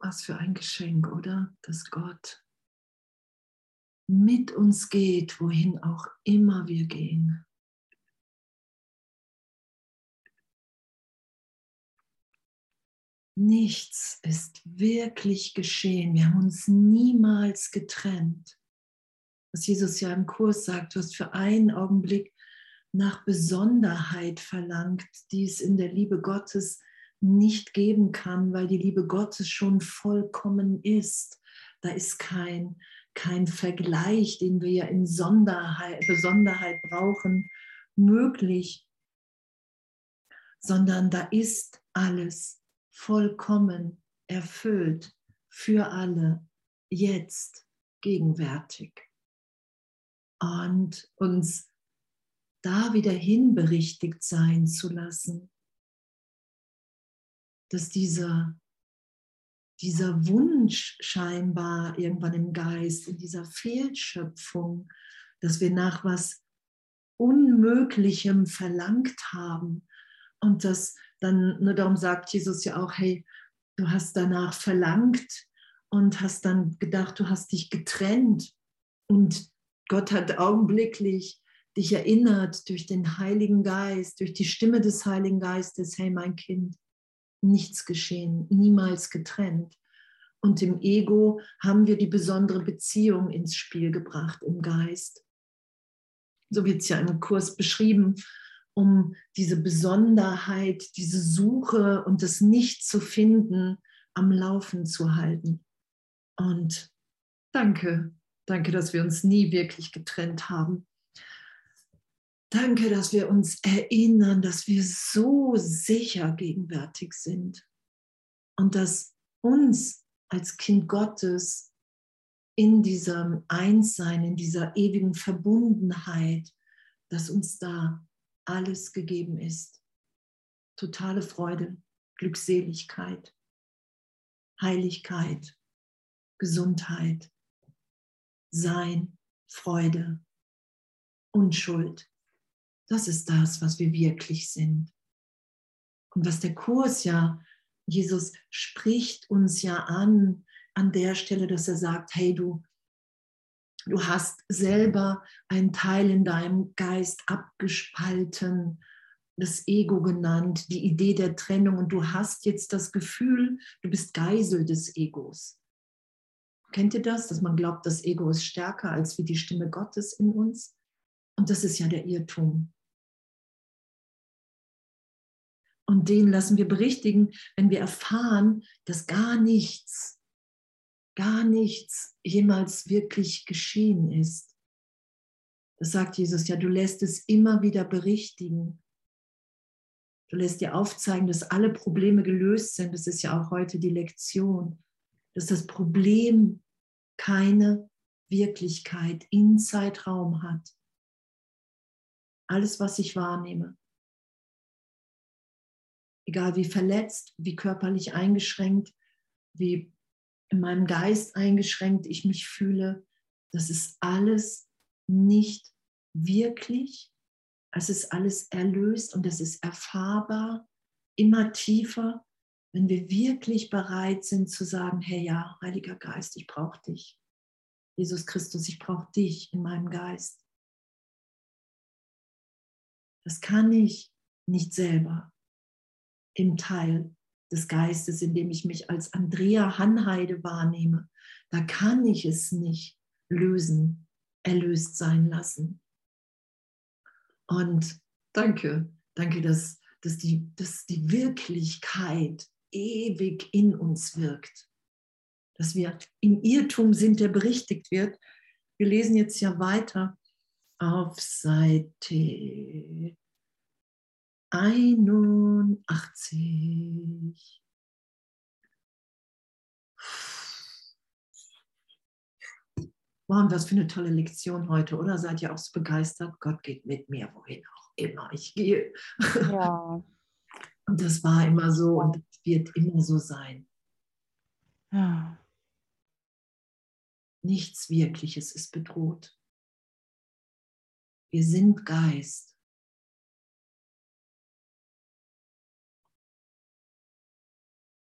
Was für ein Geschenk, oder? Dass Gott mit uns geht, wohin auch immer wir gehen. Nichts ist wirklich geschehen. Wir haben uns niemals getrennt. Was Jesus ja im Kurs sagt, du hast für einen Augenblick nach Besonderheit verlangt, die es in der Liebe Gottes nicht geben kann, weil die Liebe Gottes schon vollkommen ist. Da ist kein, kein Vergleich, den wir ja in Sonderheit, Besonderheit brauchen, möglich, sondern da ist alles vollkommen erfüllt für alle, jetzt, gegenwärtig. Und uns da wieder hinberichtigt sein zu lassen, dass dieser, dieser Wunsch scheinbar irgendwann im Geist, in dieser Fehlschöpfung, dass wir nach was Unmöglichem verlangt haben und das dann, nur darum sagt Jesus ja auch, hey, du hast danach verlangt und hast dann gedacht, du hast dich getrennt und Gott hat augenblicklich dich erinnert durch den Heiligen Geist, durch die Stimme des Heiligen Geistes, hey mein Kind, nichts geschehen, niemals getrennt. Und im Ego haben wir die besondere Beziehung ins Spiel gebracht im Geist. So wird es ja im Kurs beschrieben, um diese Besonderheit, diese Suche und das Nicht zu finden am Laufen zu halten. Und danke, danke, dass wir uns nie wirklich getrennt haben. Danke, dass wir uns erinnern, dass wir so sicher gegenwärtig sind und dass uns als Kind Gottes in diesem Einssein, in dieser ewigen Verbundenheit, dass uns da alles gegeben ist. Totale Freude, Glückseligkeit, Heiligkeit, Gesundheit, Sein, Freude, Unschuld. Das ist das, was wir wirklich sind. Und was der Kurs ja, Jesus spricht uns ja an, an der Stelle, dass er sagt, hey du, du hast selber einen Teil in deinem Geist abgespalten, das Ego genannt, die Idee der Trennung und du hast jetzt das Gefühl, du bist Geisel des Egos. Kennt ihr das, dass man glaubt, das Ego ist stärker als wie die Stimme Gottes in uns? Und das ist ja der Irrtum. Und den lassen wir berichtigen, wenn wir erfahren, dass gar nichts, gar nichts jemals wirklich geschehen ist. Das sagt Jesus ja, du lässt es immer wieder berichtigen. Du lässt dir aufzeigen, dass alle Probleme gelöst sind. Das ist ja auch heute die Lektion, dass das Problem keine Wirklichkeit in Zeitraum hat. Alles, was ich wahrnehme, egal wie verletzt, wie körperlich eingeschränkt, wie in meinem Geist eingeschränkt ich mich fühle, das ist alles nicht wirklich. Es ist alles erlöst und es ist erfahrbar, immer tiefer, wenn wir wirklich bereit sind zu sagen, hey ja, Heiliger Geist, ich brauche dich. Jesus Christus, ich brauche dich in meinem Geist. Das kann ich nicht selber im Teil des Geistes, in dem ich mich als Andrea Hanheide wahrnehme, da kann ich es nicht lösen, erlöst sein lassen. Und danke, danke, dass, dass, die, dass die Wirklichkeit ewig in uns wirkt. Dass wir im Irrtum sind, der berichtigt wird. Wir lesen jetzt ja weiter auf Seite 81. Wow, was für eine tolle Lektion heute, oder? Seid ihr auch so begeistert? Gott geht mit mir, wohin auch immer ich gehe. Ja. Und das war immer so und wird immer so sein. Ja. Nichts Wirkliches ist bedroht. Wir sind Geist.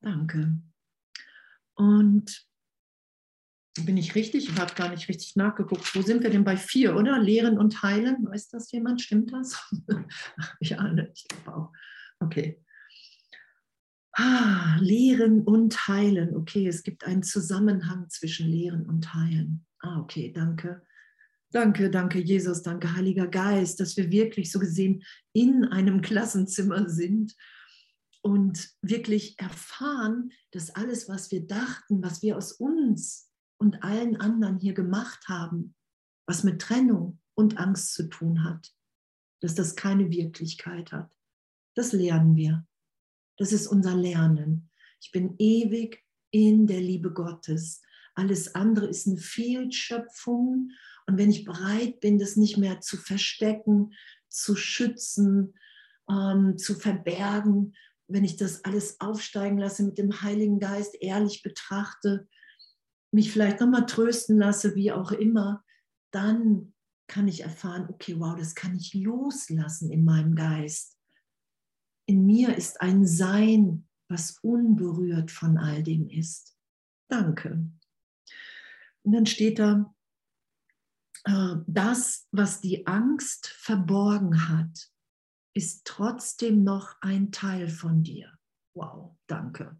Danke. Und bin ich richtig? Ich habe gar nicht richtig nachgeguckt. Wo sind wir denn bei vier, oder? Lehren und Heilen. Weiß das jemand? Stimmt das? ja, ne, ich glaube auch. Okay. Ah, Lehren und Heilen. Okay, es gibt einen Zusammenhang zwischen Lehren und Heilen. Ah, okay, danke. Danke, danke, Jesus, danke, Heiliger Geist, dass wir wirklich so gesehen in einem Klassenzimmer sind und wirklich erfahren, dass alles, was wir dachten, was wir aus uns und allen anderen hier gemacht haben, was mit Trennung und Angst zu tun hat, dass das keine Wirklichkeit hat. Das lernen wir. Das ist unser Lernen. Ich bin ewig in der Liebe Gottes. Alles andere ist eine Fehlschöpfung. Und wenn ich bereit bin, das nicht mehr zu verstecken, zu schützen, ähm, zu verbergen, wenn ich das alles aufsteigen lasse mit dem Heiligen Geist, ehrlich betrachte, mich vielleicht nochmal trösten lasse, wie auch immer, dann kann ich erfahren, okay, wow, das kann ich loslassen in meinem Geist. In mir ist ein Sein, was unberührt von all dem ist. Danke. Und dann steht da, äh, das, was die Angst verborgen hat, ist trotzdem noch ein Teil von dir. Wow, danke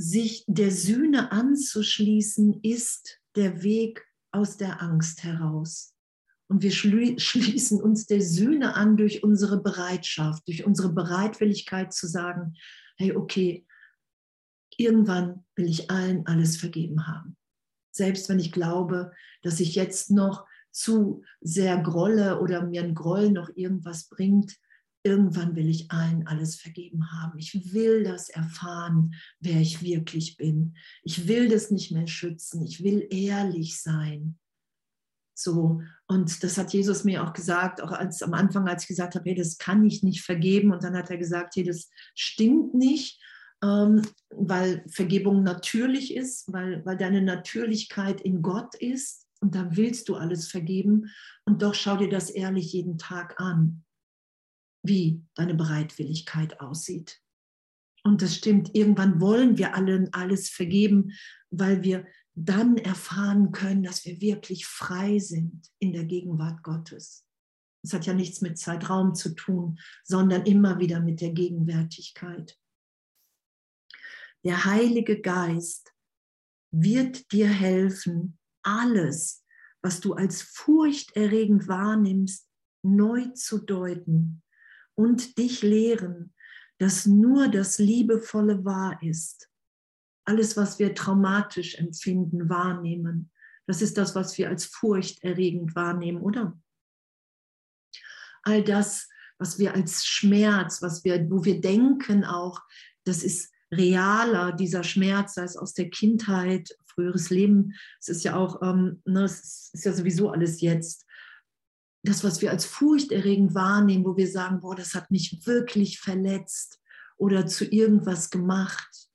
sich der Sühne anzuschließen, ist der Weg aus der Angst heraus. Und wir schließen uns der Sühne an durch unsere Bereitschaft, durch unsere Bereitwilligkeit zu sagen, hey, okay, irgendwann will ich allen alles vergeben haben. Selbst wenn ich glaube, dass ich jetzt noch zu sehr grolle oder mir ein Groll noch irgendwas bringt, Irgendwann will ich allen alles vergeben haben. Ich will das erfahren, wer ich wirklich bin. Ich will das nicht mehr schützen. Ich will ehrlich sein. So, und das hat Jesus mir auch gesagt, auch als am Anfang, als ich gesagt habe, hey, das kann ich nicht vergeben. Und dann hat er gesagt, hey, das stimmt nicht, ähm, weil Vergebung natürlich ist, weil, weil deine Natürlichkeit in Gott ist. Und da willst du alles vergeben. Und doch schau dir das ehrlich jeden Tag an wie deine Bereitwilligkeit aussieht. Und das stimmt, irgendwann wollen wir allen alles vergeben, weil wir dann erfahren können, dass wir wirklich frei sind in der Gegenwart Gottes. Das hat ja nichts mit Zeitraum zu tun, sondern immer wieder mit der Gegenwärtigkeit. Der Heilige Geist wird dir helfen, alles, was du als furchterregend wahrnimmst, neu zu deuten und dich lehren, dass nur das Liebevolle wahr ist. Alles, was wir traumatisch empfinden, wahrnehmen, das ist das, was wir als furchterregend wahrnehmen, oder? All das, was wir als Schmerz, was wir, wo wir denken auch, das ist realer, dieser Schmerz, sei es aus der Kindheit, früheres Leben, es ist ja auch, ähm, ne, es ist ja sowieso alles jetzt das, was wir als furchterregend wahrnehmen, wo wir sagen, boah, das hat mich wirklich verletzt oder zu irgendwas gemacht,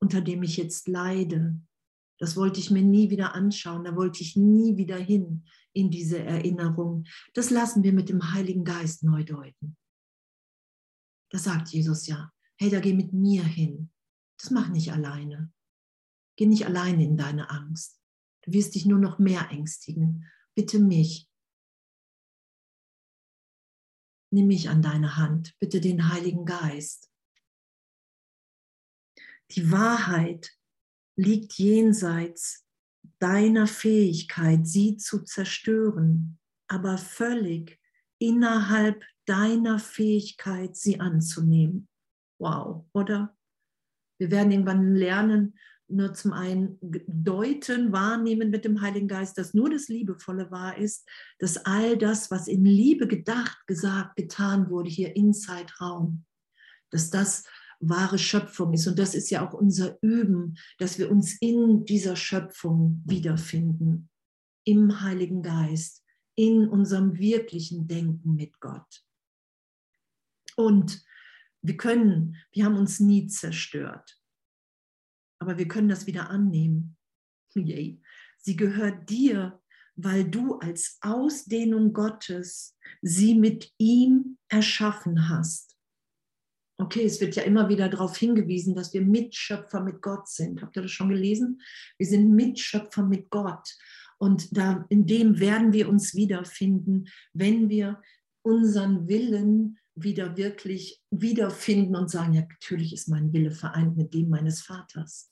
unter dem ich jetzt leide. Das wollte ich mir nie wieder anschauen, da wollte ich nie wieder hin in diese Erinnerung. Das lassen wir mit dem Heiligen Geist neu deuten. Da sagt Jesus ja, hey, da geh mit mir hin. Das mach nicht alleine. Geh nicht alleine in deine Angst. Du wirst dich nur noch mehr ängstigen. Bitte mich, nimm mich an deine Hand, bitte den Heiligen Geist. Die Wahrheit liegt jenseits deiner Fähigkeit, sie zu zerstören, aber völlig innerhalb deiner Fähigkeit, sie anzunehmen. Wow, oder? Wir werden irgendwann lernen, nur zum einen deuten, wahrnehmen mit dem Heiligen Geist, dass nur das Liebevolle wahr ist, dass all das, was in Liebe gedacht, gesagt, getan wurde, hier in Zeitraum, dass das wahre Schöpfung ist. Und das ist ja auch unser Üben, dass wir uns in dieser Schöpfung wiederfinden, im Heiligen Geist, in unserem wirklichen Denken mit Gott. Und wir können, wir haben uns nie zerstört aber wir können das wieder annehmen. Yay. Sie gehört dir, weil du als Ausdehnung Gottes sie mit ihm erschaffen hast. Okay, es wird ja immer wieder darauf hingewiesen, dass wir Mitschöpfer mit Gott sind. Habt ihr das schon gelesen? Wir sind Mitschöpfer mit Gott. Und da, in dem werden wir uns wiederfinden, wenn wir unseren Willen wieder wirklich wiederfinden und sagen, ja, natürlich ist mein Wille vereint mit dem meines Vaters.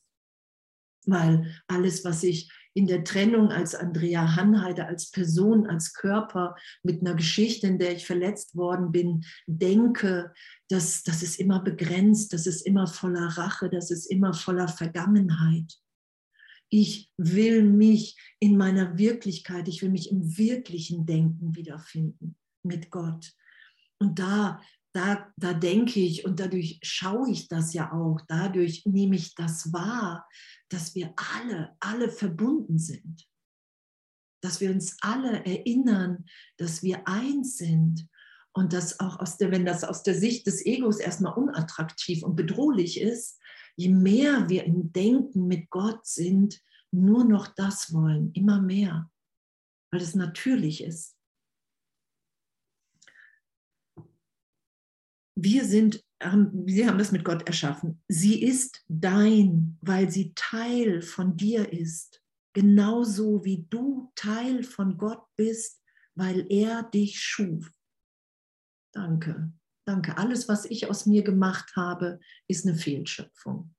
Weil alles, was ich in der Trennung als Andrea Hanheide, als Person, als Körper mit einer Geschichte, in der ich verletzt worden bin, denke, dass das ist immer begrenzt, das ist immer voller Rache, das ist immer voller Vergangenheit. Ich will mich in meiner Wirklichkeit, ich will mich im wirklichen Denken wiederfinden mit Gott. Und da, da, da denke ich und dadurch schaue ich das ja auch, dadurch nehme ich das wahr, dass wir alle, alle verbunden sind. Dass wir uns alle erinnern, dass wir eins sind und dass auch aus der, wenn das aus der Sicht des Egos erstmal unattraktiv und bedrohlich ist, je mehr wir im Denken mit Gott sind, nur noch das wollen, immer mehr, weil es natürlich ist. Wir sind Sie haben das mit Gott erschaffen. Sie ist dein, weil sie Teil von dir ist. Genauso wie du Teil von Gott bist, weil er dich schuf. Danke, danke. Alles, was ich aus mir gemacht habe, ist eine Fehlschöpfung.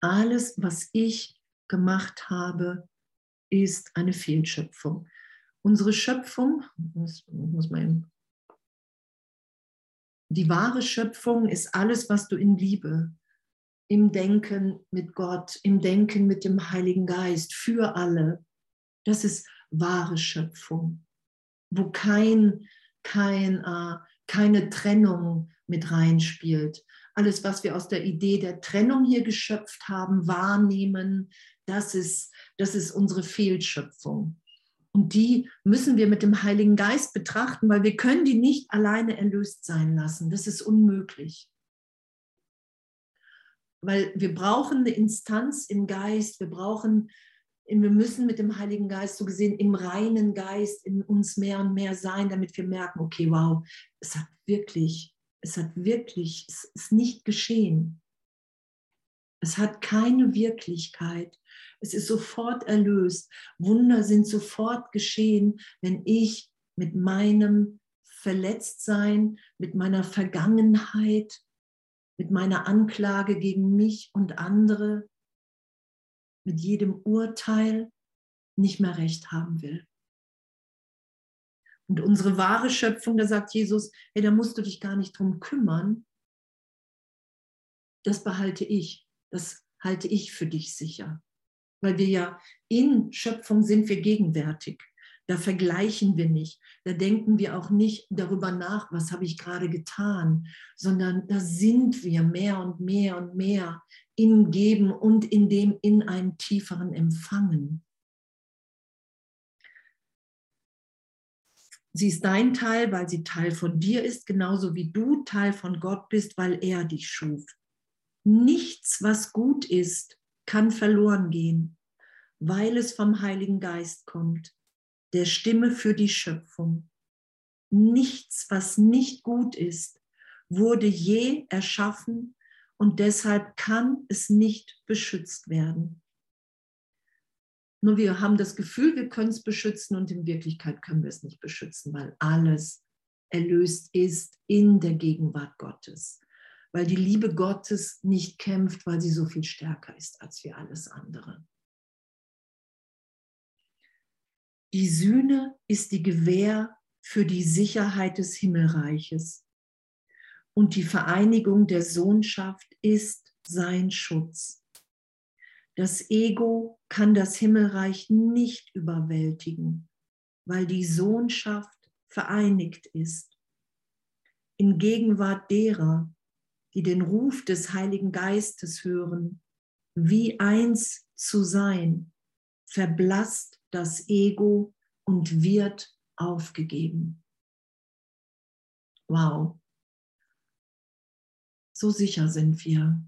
Alles, was ich gemacht habe, ist eine Fehlschöpfung. Unsere Schöpfung, das muss man die wahre Schöpfung ist alles, was du in Liebe, im Denken mit Gott, im Denken mit dem Heiligen Geist, für alle. Das ist wahre Schöpfung, wo kein, kein, äh, keine Trennung mit reinspielt. Alles, was wir aus der Idee der Trennung hier geschöpft haben, wahrnehmen, das ist, das ist unsere Fehlschöpfung. Und die müssen wir mit dem Heiligen Geist betrachten, weil wir können die nicht alleine erlöst sein lassen. Das ist unmöglich. Weil wir brauchen eine Instanz im Geist, wir brauchen, wir müssen mit dem Heiligen Geist so gesehen im reinen Geist in uns mehr und mehr sein, damit wir merken, okay, wow, es hat wirklich, es hat wirklich, es ist nicht geschehen. Es hat keine Wirklichkeit. Es ist sofort erlöst. Wunder sind sofort geschehen, wenn ich mit meinem Verletztsein, mit meiner Vergangenheit, mit meiner Anklage gegen mich und andere, mit jedem Urteil nicht mehr recht haben will. Und unsere wahre Schöpfung, da sagt Jesus, hey, da musst du dich gar nicht drum kümmern. Das behalte ich. Das halte ich für dich sicher weil wir ja in Schöpfung sind wir gegenwärtig. Da vergleichen wir nicht. Da denken wir auch nicht darüber nach, was habe ich gerade getan, sondern da sind wir mehr und mehr und mehr im Geben und in dem in einem tieferen Empfangen. Sie ist dein Teil, weil sie Teil von dir ist, genauso wie du Teil von Gott bist, weil er dich schuf. Nichts, was gut ist, kann verloren gehen, weil es vom Heiligen Geist kommt, der Stimme für die Schöpfung. Nichts, was nicht gut ist, wurde je erschaffen und deshalb kann es nicht beschützt werden. Nur wir haben das Gefühl, wir können es beschützen und in Wirklichkeit können wir es nicht beschützen, weil alles erlöst ist in der Gegenwart Gottes weil die Liebe Gottes nicht kämpft, weil sie so viel stärker ist als wir alles andere. Die Sühne ist die Gewähr für die Sicherheit des Himmelreiches und die Vereinigung der Sohnschaft ist sein Schutz. Das Ego kann das Himmelreich nicht überwältigen, weil die Sohnschaft vereinigt ist. In Gegenwart derer, die den Ruf des Heiligen Geistes hören, wie eins zu sein, verblasst das Ego und wird aufgegeben. Wow. So sicher sind wir.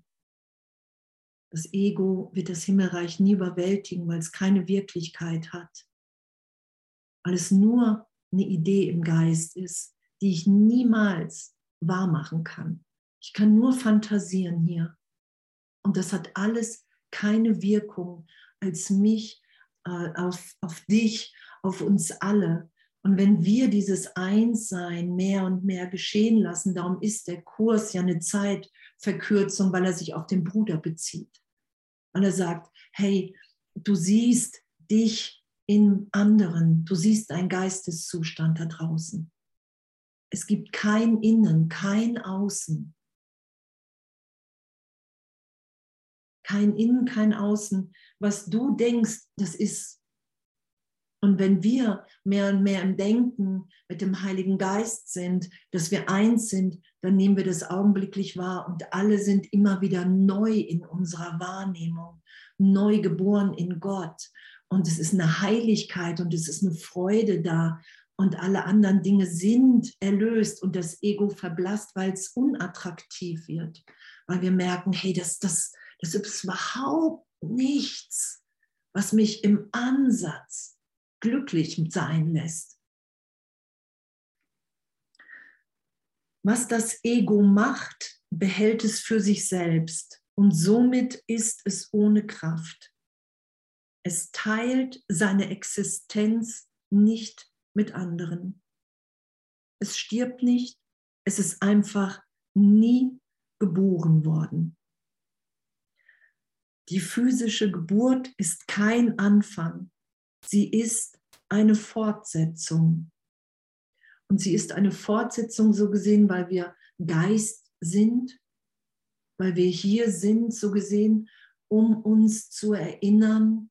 Das Ego wird das Himmelreich nie überwältigen, weil es keine Wirklichkeit hat. Weil es nur eine Idee im Geist ist, die ich niemals wahr machen kann. Ich kann nur fantasieren hier. Und das hat alles keine Wirkung als mich, äh, auf, auf dich, auf uns alle. Und wenn wir dieses Einssein mehr und mehr geschehen lassen, darum ist der Kurs ja eine Zeitverkürzung, weil er sich auf den Bruder bezieht. Weil er sagt, hey, du siehst dich in anderen, du siehst einen Geisteszustand da draußen. Es gibt kein Innen, kein Außen. Kein Innen, kein Außen. Was du denkst, das ist. Und wenn wir mehr und mehr im Denken mit dem Heiligen Geist sind, dass wir eins sind, dann nehmen wir das augenblicklich wahr und alle sind immer wieder neu in unserer Wahrnehmung, neu geboren in Gott. Und es ist eine Heiligkeit und es ist eine Freude da und alle anderen Dinge sind erlöst und das Ego verblasst, weil es unattraktiv wird, weil wir merken, hey, das, das, das ist überhaupt nichts, was mich im Ansatz glücklich sein lässt. Was das Ego macht, behält es für sich selbst und somit ist es ohne Kraft. Es teilt seine Existenz nicht mit anderen. Es stirbt nicht, es ist einfach nie geboren worden. Die physische Geburt ist kein Anfang, sie ist eine Fortsetzung. Und sie ist eine Fortsetzung so gesehen, weil wir Geist sind, weil wir hier sind, so gesehen, um uns zu erinnern,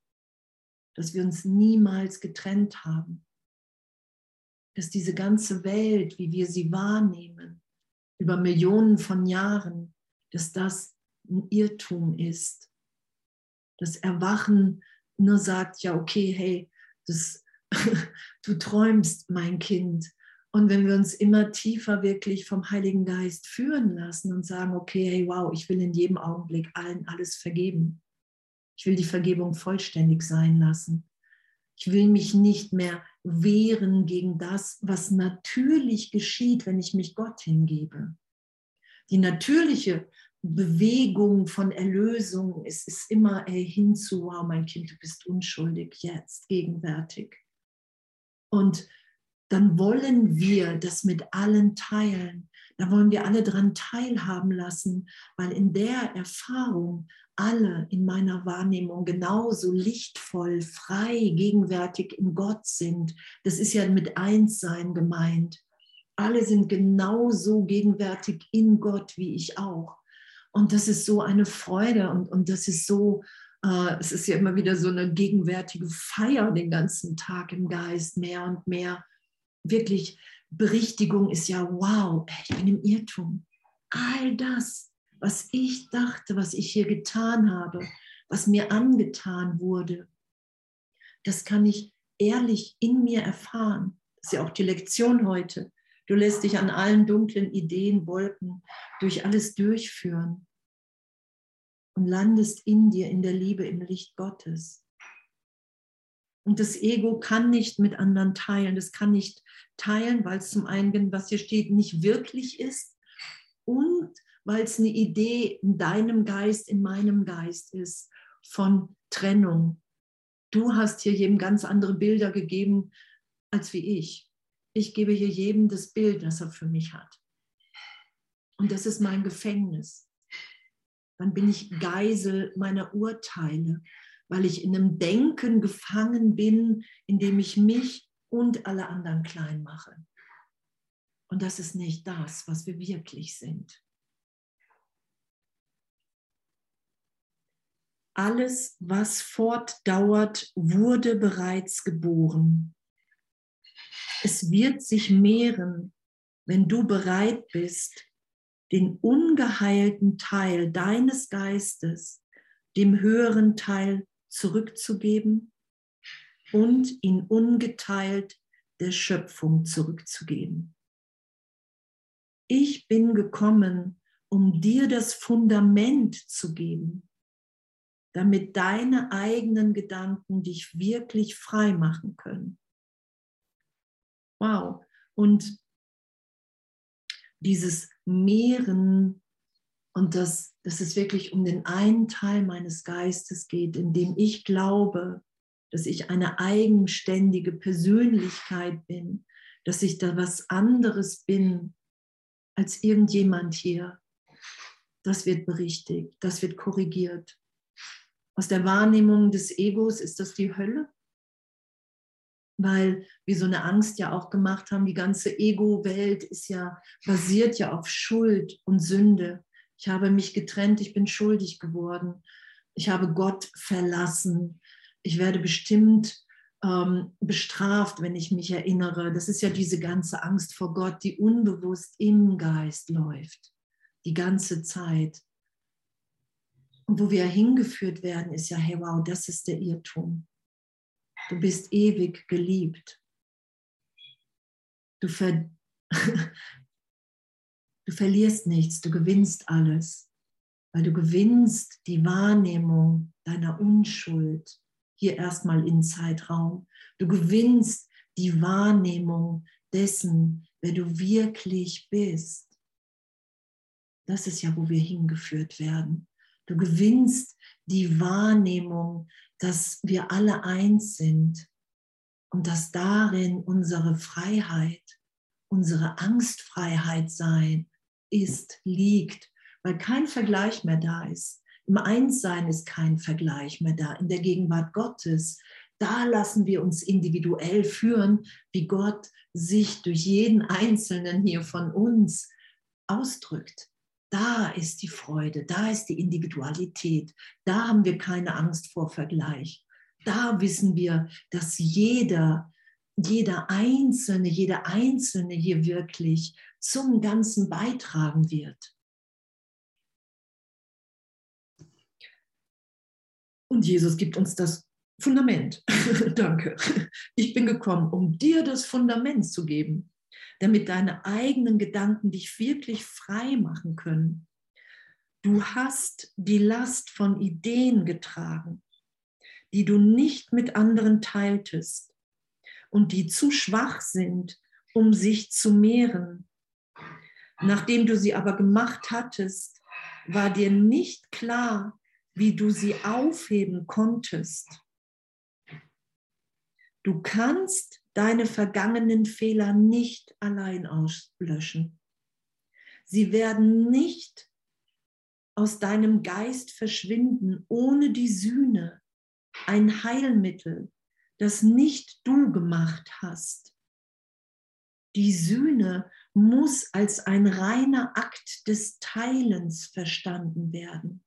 dass wir uns niemals getrennt haben dass diese ganze Welt, wie wir sie wahrnehmen, über Millionen von Jahren, dass das ein Irrtum ist. Das Erwachen nur sagt, ja, okay, hey, das, du träumst, mein Kind. Und wenn wir uns immer tiefer wirklich vom Heiligen Geist führen lassen und sagen, okay, hey, wow, ich will in jedem Augenblick allen alles vergeben. Ich will die Vergebung vollständig sein lassen. Ich will mich nicht mehr wehren gegen das, was natürlich geschieht, wenn ich mich Gott hingebe. Die natürliche Bewegung von Erlösung ist, ist immer ey, hinzu, wow, mein Kind, du bist unschuldig, jetzt, gegenwärtig. Und dann wollen wir das mit allen teilen. Da wollen wir alle daran teilhaben lassen, weil in der Erfahrung alle in meiner Wahrnehmung genauso lichtvoll, frei, gegenwärtig in Gott sind. Das ist ja mit Einssein gemeint. Alle sind genauso gegenwärtig in Gott wie ich auch. Und das ist so eine Freude und, und das ist so, äh, es ist ja immer wieder so eine gegenwärtige Feier den ganzen Tag im Geist, mehr und mehr. Wirklich, Berichtigung ist ja, wow, ich bin im Irrtum. All das was ich dachte, was ich hier getan habe, was mir angetan wurde, das kann ich ehrlich in mir erfahren. Das ist ja auch die Lektion heute. Du lässt dich an allen dunklen Ideen, Wolken durch alles durchführen und landest in dir, in der Liebe, im Licht Gottes. Und das Ego kann nicht mit anderen teilen. Das kann nicht teilen, weil es zum einen, was hier steht, nicht wirklich ist und weil es eine Idee in deinem Geist, in meinem Geist ist von Trennung. Du hast hier jedem ganz andere Bilder gegeben als wie ich. Ich gebe hier jedem das Bild, das er für mich hat. Und das ist mein Gefängnis. Dann bin ich Geisel meiner Urteile, weil ich in einem Denken gefangen bin, in dem ich mich und alle anderen klein mache. Und das ist nicht das, was wir wirklich sind. alles, was fortdauert, wurde bereits geboren. Es wird sich mehren, wenn du bereit bist, den ungeheilten Teil deines Geistes dem höheren Teil zurückzugeben und ihn ungeteilt der Schöpfung zurückzugeben. Ich bin gekommen, um dir das Fundament zu geben, damit deine eigenen Gedanken dich wirklich frei machen können. Wow. Und dieses Mehren und dass, dass es wirklich um den einen Teil meines Geistes geht, in dem ich glaube, dass ich eine eigenständige Persönlichkeit bin, dass ich da was anderes bin als irgendjemand hier. Das wird berichtigt, das wird korrigiert. Aus der Wahrnehmung des Egos ist das die Hölle, weil wir so eine Angst ja auch gemacht haben. Die ganze Ego-Welt ist ja basiert ja auf Schuld und Sünde. Ich habe mich getrennt, ich bin schuldig geworden. Ich habe Gott verlassen. Ich werde bestimmt ähm, bestraft, wenn ich mich erinnere. Das ist ja diese ganze Angst vor Gott, die unbewusst im Geist läuft, die ganze Zeit. Und wo wir hingeführt werden, ist ja, hey, wow, das ist der Irrtum. Du bist ewig geliebt. Du, ver Du verlierst nichts, du gewinnst alles, weil du gewinnst die Wahrnehmung deiner Unschuld hier erstmal in Zeitraum. Du gewinnst die Wahrnehmung dessen, wer du wirklich bist. Das ist ja, wo wir hingeführt werden. Du gewinnst die Wahrnehmung, dass wir alle eins sind und dass darin unsere Freiheit, unsere Angstfreiheit sein ist, liegt, weil kein Vergleich mehr da ist. Im Einssein ist kein Vergleich mehr da. In der Gegenwart Gottes, da lassen wir uns individuell führen, wie Gott sich durch jeden Einzelnen hier von uns ausdrückt. Da ist die Freude, da ist die Individualität, da haben wir keine Angst vor Vergleich. Da wissen wir, dass jeder, jeder Einzelne, jeder Einzelne hier wirklich zum Ganzen beitragen wird. Und Jesus gibt uns das Fundament. Danke. Ich bin gekommen, um dir das Fundament zu geben, damit deine eigenen Gedanken dich wirklich frei machen können. Du hast die Last von Ideen getragen, die du nicht mit anderen teiltest und die zu schwach sind, um sich zu mehren Nachdem du sie aber gemacht hattest, war dir nicht klar, wie du sie aufheben konntest. Du kannst deine vergangenen Fehler nicht allein auslöschen. Sie werden nicht aus deinem Geist verschwinden ohne die Sühne, ein Heilmittel, das nicht du gemacht hast. Die Sühne muss als ein reiner Akt des Teilens verstanden werden.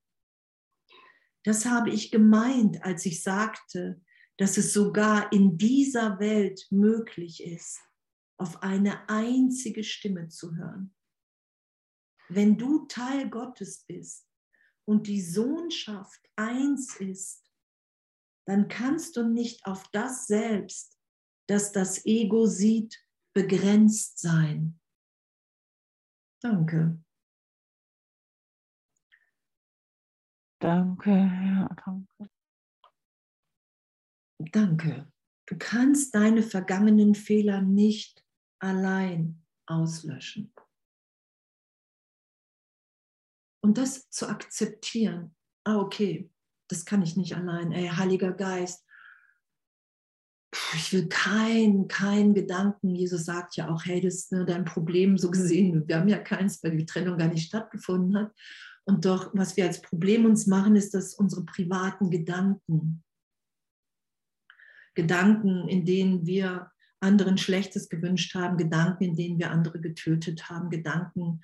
Das habe ich gemeint, als ich sagte, dass es sogar in dieser Welt möglich ist, auf eine einzige Stimme zu hören. Wenn du Teil Gottes bist und die Sohnschaft eins ist, dann kannst du nicht auf das selbst, das das Ego sieht, begrenzt sein. Danke. Danke, ja, danke. Danke. Du kannst deine vergangenen Fehler nicht allein auslöschen. Und das zu akzeptieren. Ah, okay, das kann ich nicht allein. Ey, Heiliger Geist, ich will keinen kein Gedanken. Jesus sagt ja auch, hey, das ist ne, dein Problem so gesehen. Wir haben ja keins, weil die Trennung gar nicht stattgefunden hat. Und doch, was wir als Problem uns machen, ist, dass unsere privaten Gedanken, Gedanken, in denen wir anderen Schlechtes gewünscht haben, Gedanken, in denen wir andere getötet haben, Gedanken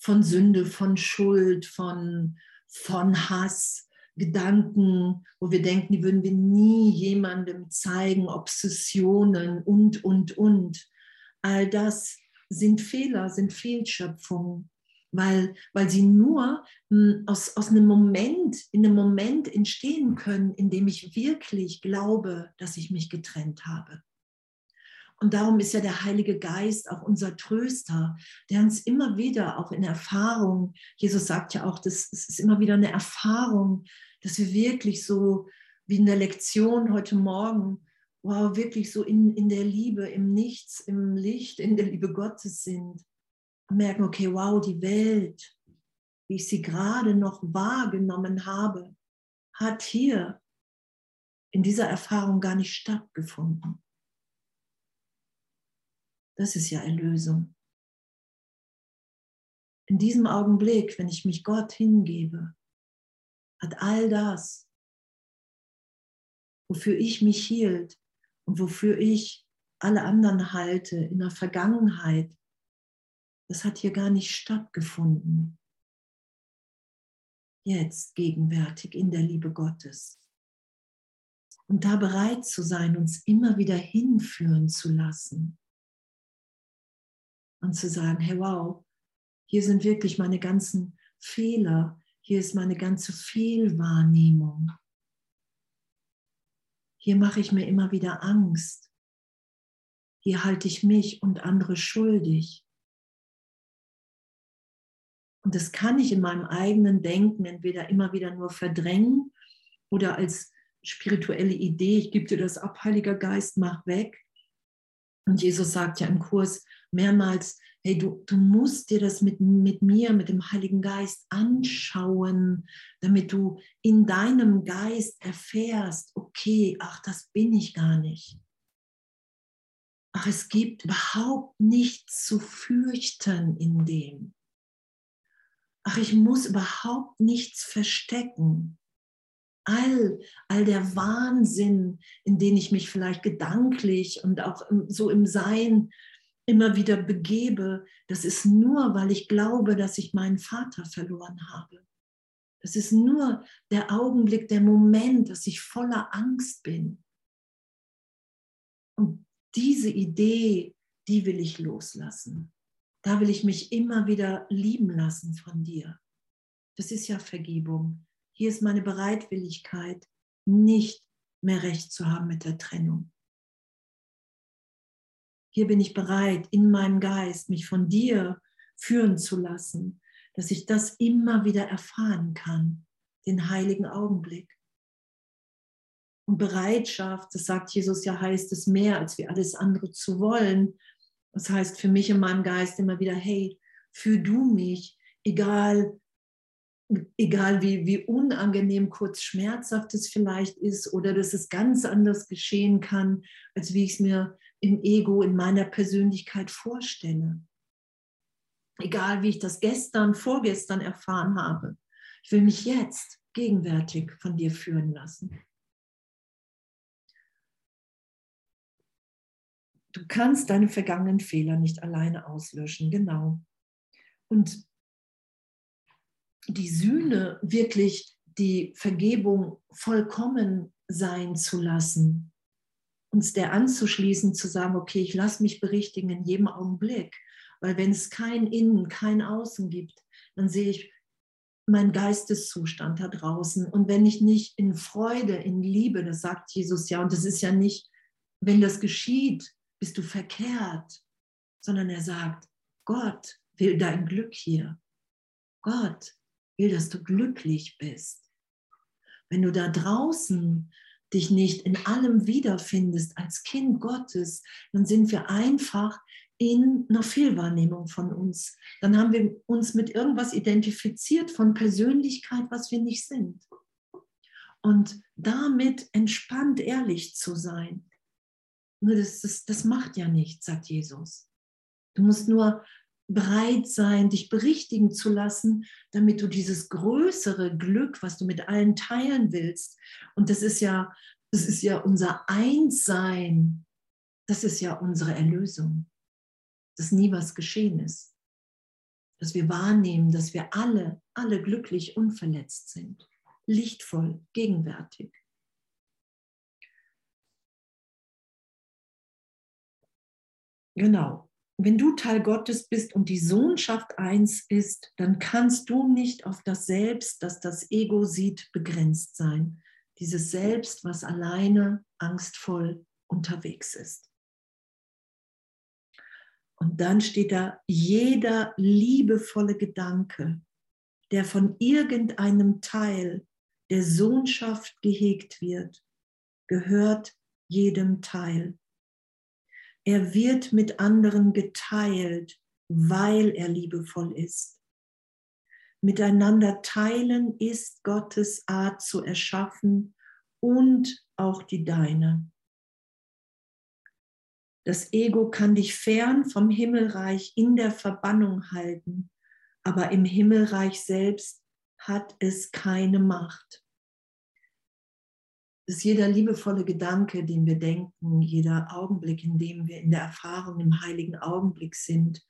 von Sünde, von Schuld, von, von Hass, Gedanken, wo wir denken, die würden wir nie jemandem zeigen, Obsessionen und, und, und. All das sind Fehler, sind Fehlschöpfungen, weil, weil sie nur hm, aus, aus einem Moment, in einem Moment entstehen können, in dem ich wirklich glaube, dass ich mich getrennt habe. Und darum ist ja der Heilige Geist auch unser Tröster, der uns immer wieder auch in Erfahrung, Jesus sagt ja auch, das, das ist immer wieder eine Erfahrung, dass wir wirklich so wie in der Lektion heute Morgen, wow, wirklich so in, in der Liebe, im Nichts, im Licht, in der Liebe Gottes sind. Merken, okay, wow, die Welt, wie ich sie gerade noch wahrgenommen habe, hat hier in dieser Erfahrung gar nicht stattgefunden. Das ist ja Erlösung. In diesem Augenblick, wenn ich mich Gott hingebe, hat all das, wofür ich mich hielt und wofür ich alle anderen halte in der Vergangenheit, das hat hier gar nicht stattgefunden. Jetzt gegenwärtig in der Liebe Gottes. Und da bereit zu sein, uns immer wieder hinführen zu lassen. Und zu sagen, hey wow, hier sind wirklich meine ganzen Fehler, hier ist meine ganze Fehlwahrnehmung. Hier mache ich mir immer wieder Angst. Hier halte ich mich und andere schuldig. Und das kann ich in meinem eigenen Denken entweder immer wieder nur verdrängen oder als spirituelle Idee, ich gebe dir das ab, Heiliger Geist, mach weg. Und Jesus sagt ja im Kurs mehrmals, hey, du, du musst dir das mit, mit mir, mit dem Heiligen Geist anschauen, damit du in deinem Geist erfährst, okay, ach, das bin ich gar nicht. Ach, es gibt überhaupt nichts zu fürchten in dem. Ach, ich muss überhaupt nichts verstecken. All, all der Wahnsinn, in den ich mich vielleicht gedanklich und auch so im Sein immer wieder begebe, das ist nur, weil ich glaube, dass ich meinen Vater verloren habe. Das ist nur der Augenblick, der Moment, dass ich voller Angst bin. Und diese Idee, die will ich loslassen. Da will ich mich immer wieder lieben lassen von dir. Das ist ja Vergebung. Hier ist meine Bereitwilligkeit, nicht mehr recht zu haben mit der Trennung. Hier bin ich bereit, in meinem Geist mich von dir führen zu lassen, dass ich das immer wieder erfahren kann, den heiligen Augenblick. Und Bereitschaft, das sagt Jesus ja, heißt es mehr, als wir alles andere zu wollen. Das heißt für mich in meinem Geist immer wieder, hey, führ du mich, egal, egal wie, wie unangenehm, kurz schmerzhaft es vielleicht ist oder dass es ganz anders geschehen kann, als wie ich es mir im Ego, in meiner Persönlichkeit vorstelle. Egal wie ich das gestern, vorgestern erfahren habe. Ich will mich jetzt gegenwärtig von dir führen lassen. Du kannst deine vergangenen Fehler nicht alleine auslöschen, genau. Und die Sühne, wirklich die Vergebung vollkommen sein zu lassen, uns der anzuschließen, zu sagen, okay, ich lasse mich berichtigen in jedem Augenblick. Weil wenn es kein Innen, kein Außen gibt, dann sehe ich meinen Geisteszustand da draußen. Und wenn ich nicht in Freude, in Liebe, das sagt Jesus ja, und das ist ja nicht, wenn das geschieht, bist du verkehrt, sondern er sagt, Gott will dein Glück hier. Gott will, dass du glücklich bist. Wenn du da draußen dich nicht in allem wiederfindest als Kind Gottes, dann sind wir einfach in einer Fehlwahrnehmung von uns. Dann haben wir uns mit irgendwas identifiziert von Persönlichkeit, was wir nicht sind. Und damit entspannt ehrlich zu sein, das, das, das macht ja nichts, sagt Jesus. Du musst nur bereit sein, dich berichtigen zu lassen, damit du dieses größere Glück, was du mit allen teilen willst, und das ist ja, das ist ja unser Einssein, das ist ja unsere Erlösung, dass nie was geschehen ist, dass wir wahrnehmen, dass wir alle, alle glücklich unverletzt sind, lichtvoll, gegenwärtig. Genau wenn du Teil Gottes bist und die Sohnschaft eins ist, dann kannst du nicht auf das Selbst, das das Ego sieht, begrenzt sein. Dieses Selbst, was alleine angstvoll unterwegs ist. Und dann steht da, jeder liebevolle Gedanke, der von irgendeinem Teil der Sohnschaft gehegt wird, gehört jedem Teil. Er wird mit anderen geteilt weil er liebevoll ist. Miteinander teilen ist Gottes Art zu erschaffen und auch die deine. Das Ego kann dich fern vom Himmelreich in der Verbannung halten, aber im Himmelreich selbst hat es keine Macht. Das ist jeder liebevolle Gedanke, den wir denken, jeder Augenblick, in dem wir in der Erfahrung im heiligen Augenblick sind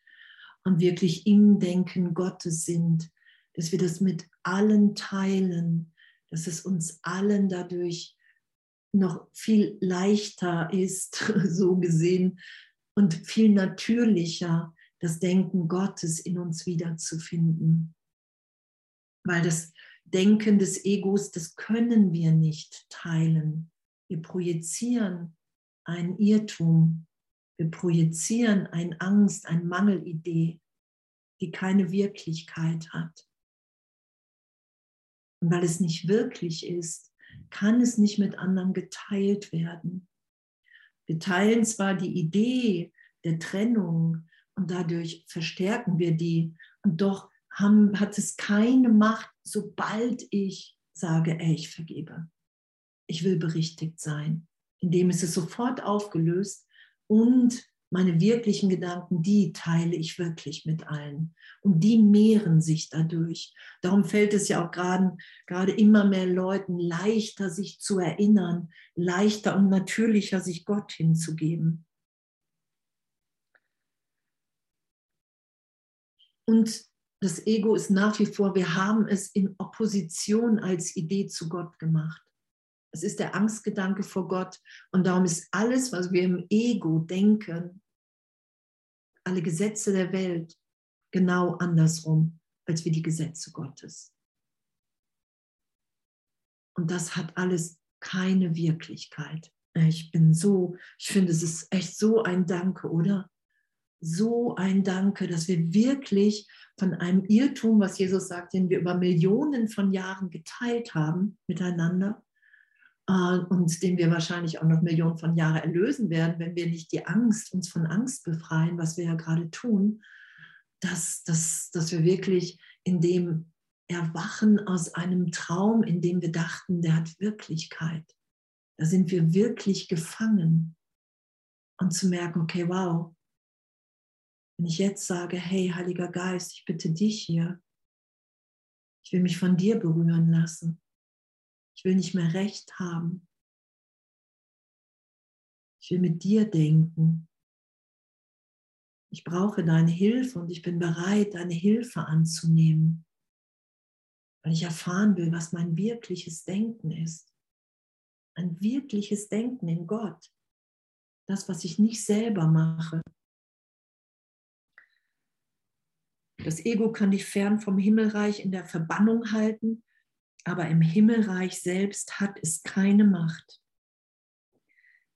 und wirklich im Denken Gottes sind, dass wir das mit allen teilen, dass es uns allen dadurch noch viel leichter ist, so gesehen, und viel natürlicher, das Denken Gottes in uns wiederzufinden. Weil das Denken des Egos, das können wir nicht teilen. Wir projizieren ein Irrtum, wir projizieren eine Angst, eine Mangelidee, die keine Wirklichkeit hat. Und weil es nicht wirklich ist, kann es nicht mit anderen geteilt werden. Wir teilen zwar die Idee der Trennung und dadurch verstärken wir die, und doch haben, hat es keine Macht, sobald ich sage, ey, ich vergebe. Ich will berichtigt sein. Indem ist es sofort aufgelöst und meine wirklichen Gedanken, die teile ich wirklich mit allen. Und die mehren sich dadurch. Darum fällt es ja auch gerade, gerade immer mehr Leuten leichter, sich zu erinnern, leichter und natürlicher, sich Gott hinzugeben. Und das Ego ist nach wie vor, wir haben es in Opposition als Idee zu Gott gemacht. Es ist der Angstgedanke vor Gott. Und darum ist alles, was wir im Ego denken, alle Gesetze der Welt genau andersrum als wie die Gesetze Gottes. Und das hat alles keine Wirklichkeit. Ich bin so, ich finde, es ist echt so ein Danke, oder? So ein Danke, dass wir wirklich von einem Irrtum, was Jesus sagt, den wir über Millionen von Jahren geteilt haben miteinander, äh, und den wir wahrscheinlich auch noch Millionen von Jahren erlösen werden, wenn wir nicht die Angst, uns von Angst befreien, was wir ja gerade tun, dass, dass, dass wir wirklich in dem Erwachen aus einem Traum, in dem wir dachten, der hat Wirklichkeit. Da sind wir wirklich gefangen. Und zu merken, okay, wow, wenn ich jetzt sage, hey, Heiliger Geist, ich bitte dich hier, ich will mich von dir berühren lassen. Ich will nicht mehr recht haben. Ich will mit dir denken. Ich brauche deine Hilfe und ich bin bereit, deine Hilfe anzunehmen, weil ich erfahren will, was mein wirkliches Denken ist. Ein wirkliches Denken in Gott. Das, was ich nicht selber mache. Das Ego kann dich fern vom Himmelreich in der Verbannung halten aber im Himmelreich selbst hat es keine Macht.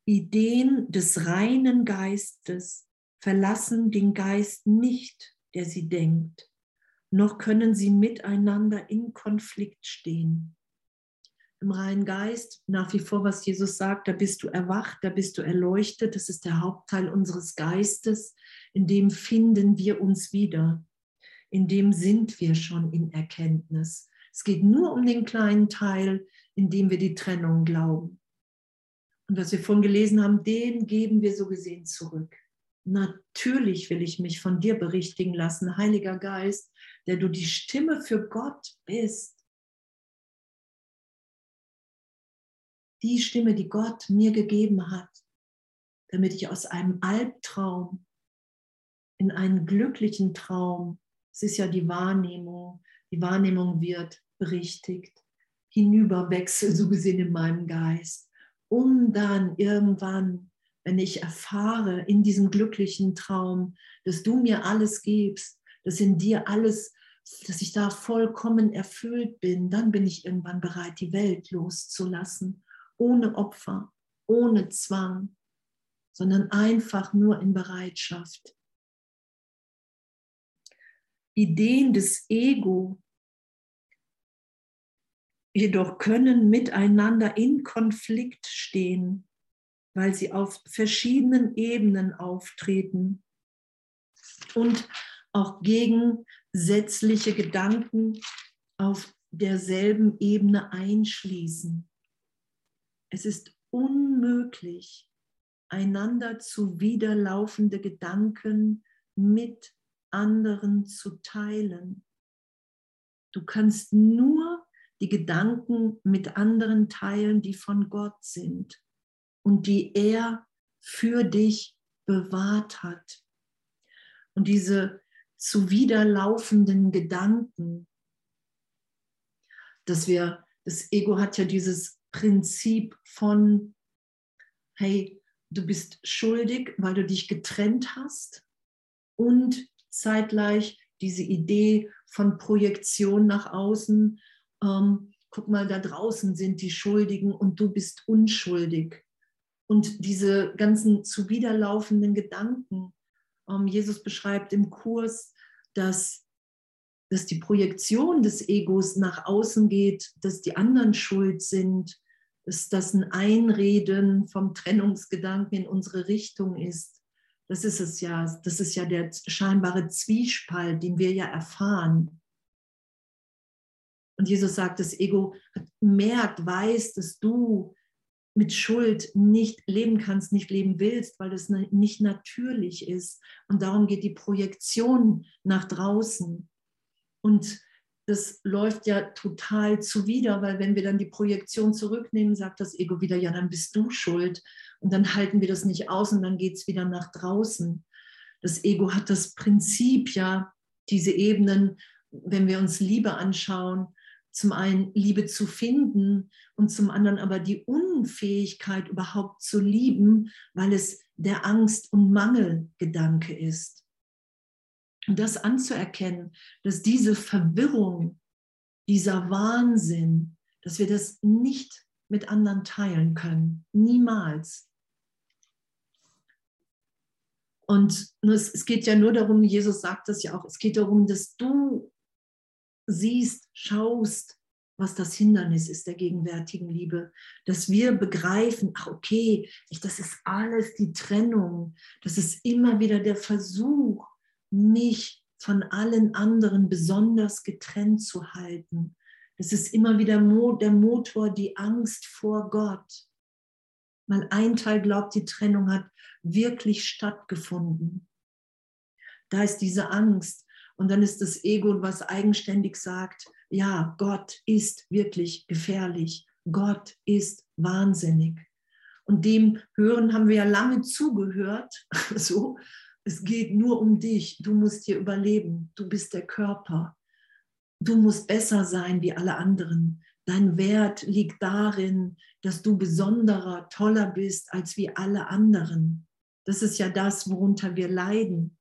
Ideen des reinen Geistes verlassen den Geist nicht, der sie denkt, noch können sie miteinander in Konflikt stehen. Im reinen Geist, nach wie vor, was Jesus sagt, da bist du erwacht, da bist du erleuchtet, das ist der Hauptteil unseres Geistes, in dem finden wir uns wieder, in dem sind wir schon in Erkenntnis. Es geht nur um den kleinen Teil, in dem wir die Trennung glauben. Und was wir vorhin gelesen haben, den geben wir so gesehen zurück. Natürlich will ich mich von dir berichtigen lassen, Heiliger Geist, der du die Stimme für Gott bist. Die Stimme, die Gott mir gegeben hat, damit ich aus einem Albtraum in einen glücklichen Traum, es ist ja die Wahrnehmung, die Wahrnehmung wird berichtigt, hinüberwechsel, so gesehen in meinem Geist, um dann irgendwann, wenn ich erfahre in diesem glücklichen Traum, dass du mir alles gibst, dass in dir alles, dass ich da vollkommen erfüllt bin, dann bin ich irgendwann bereit, die Welt loszulassen, ohne Opfer, ohne Zwang, sondern einfach nur in Bereitschaft. Ideen des Ego jedoch können miteinander in Konflikt stehen, weil sie auf verschiedenen Ebenen auftreten. Und auch gegensätzliche Gedanken auf derselben Ebene einschließen. Es ist unmöglich, einander zuwiderlaufende Gedanken mit anderen zu teilen. Du kannst nur die Gedanken mit anderen teilen, die von Gott sind und die er für dich bewahrt hat. Und diese zuwiderlaufenden Gedanken, dass wir, das Ego hat ja dieses Prinzip von, hey, du bist schuldig, weil du dich getrennt hast und zeitgleich diese Idee von Projektion nach außen. Ähm, guck mal, da draußen sind die Schuldigen und du bist unschuldig. Und diese ganzen zuwiderlaufenden Gedanken. Ähm, Jesus beschreibt im Kurs, dass, dass die Projektion des Egos nach außen geht, dass die anderen schuld sind, dass das ein Einreden vom Trennungsgedanken in unsere Richtung ist. Das ist es ja, das ist ja der scheinbare Zwiespalt, den wir ja erfahren. Und Jesus sagt, das Ego merkt, weiß, dass du mit Schuld nicht leben kannst, nicht leben willst, weil das nicht natürlich ist. Und darum geht die Projektion nach draußen. Und das läuft ja total zuwider, weil wenn wir dann die Projektion zurücknehmen, sagt das Ego wieder, ja, dann bist du schuld. Und dann halten wir das nicht aus und dann geht es wieder nach draußen. Das Ego hat das Prinzip ja, diese Ebenen, wenn wir uns Liebe anschauen, zum einen Liebe zu finden und zum anderen aber die Unfähigkeit überhaupt zu lieben, weil es der Angst- und Mangelgedanke ist. Das anzuerkennen, dass diese Verwirrung, dieser Wahnsinn, dass wir das nicht mit anderen teilen können. Niemals. Und es, geht ja nur darum, Jesus sagt das ja auch, es geht darum, dass du siehst, schaust, was das Hindernis ist der gegenwärtigen Liebe, dass wir begreifen, ach okay, das ist alles die Trennung, das ist immer wieder der Versuch, mich von allen anderen besonders getrennt zu halten. Das ist immer wieder der Motor, die Angst vor Gott. Weil ein Teil glaubt, die Trennung hat wirklich stattgefunden. Da ist diese Angst. Und dann ist das Ego, was eigenständig sagt, ja, Gott ist wirklich gefährlich. Gott ist wahnsinnig. Und dem Hören haben wir ja lange zugehört, so, es geht nur um dich. Du musst hier überleben. Du bist der Körper. Du musst besser sein wie alle anderen. Dein Wert liegt darin, dass du besonderer, toller bist als wie alle anderen. Das ist ja das, worunter wir leiden.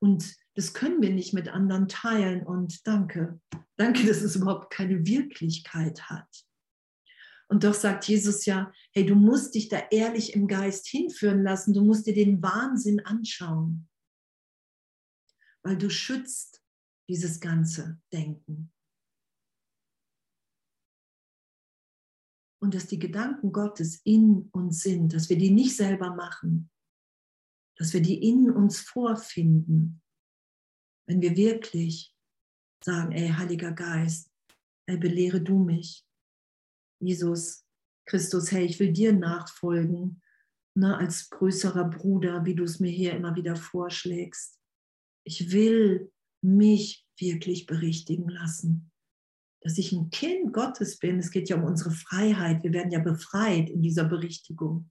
Und das können wir nicht mit anderen teilen. Und danke, danke, dass es überhaupt keine Wirklichkeit hat. Und doch sagt Jesus ja, hey, du musst dich da ehrlich im Geist hinführen lassen, du musst dir den Wahnsinn anschauen, weil du schützt dieses ganze Denken. Und dass die Gedanken Gottes in uns sind, dass wir die nicht selber machen, dass wir die in uns vorfinden, wenn wir wirklich sagen, ey, Heiliger Geist, ey, belehre du mich, Jesus Christus, hey, ich will dir nachfolgen, ne, als größerer Bruder, wie du es mir hier immer wieder vorschlägst. Ich will mich wirklich berichtigen lassen, dass ich ein Kind Gottes bin. Es geht ja um unsere Freiheit. Wir werden ja befreit in dieser Berichtigung.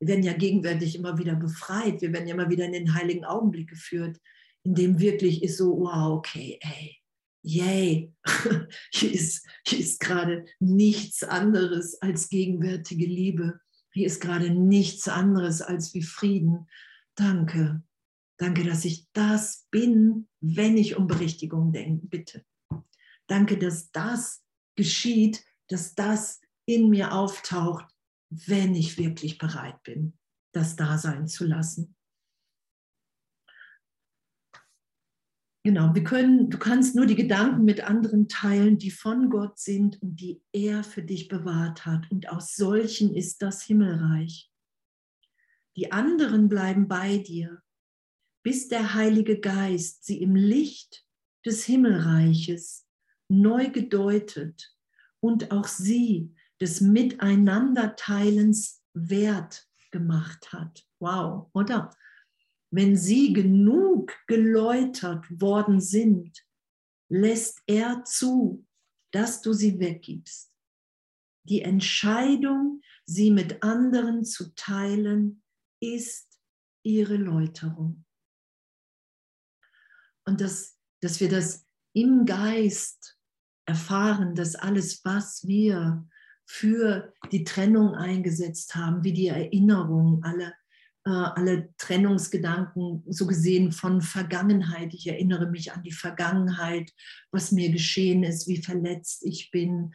Wir werden ja gegenwärtig immer wieder befreit. Wir werden ja immer wieder in den heiligen Augenblick geführt, in dem wirklich ist so, wow, okay, ey, yay, hier ist, hier ist gerade nichts anderes als gegenwärtige Liebe. Hier ist gerade nichts anderes als wie Frieden. Danke. Danke, dass ich das bin, wenn ich um Berichtigung denke. Bitte. Danke, dass das geschieht, dass das in mir auftaucht, wenn ich wirklich bereit bin, das da sein zu lassen. Genau, wir können, du kannst nur die Gedanken mit anderen teilen, die von Gott sind und die er für dich bewahrt hat. Und aus solchen ist das Himmelreich. Die anderen bleiben bei dir. bis der Heilige Geist sie im Licht des Himmelreiches neu gedeutet und auch sie des Miteinanderteilens wert gemacht hat. Wow, oder? Wenn sie genug geläutert worden sind, lässt er zu, dass du sie weggibst. Die Entscheidung, sie mit anderen zu teilen, ist ihre Läuterung. Und das, dass wir das im Geist erfahren, dass alles, was wir für die Trennung eingesetzt haben, wie die Erinnerung, alle, alle Trennungsgedanken, so gesehen von Vergangenheit. Ich erinnere mich an die Vergangenheit, was mir geschehen ist, wie verletzt ich bin.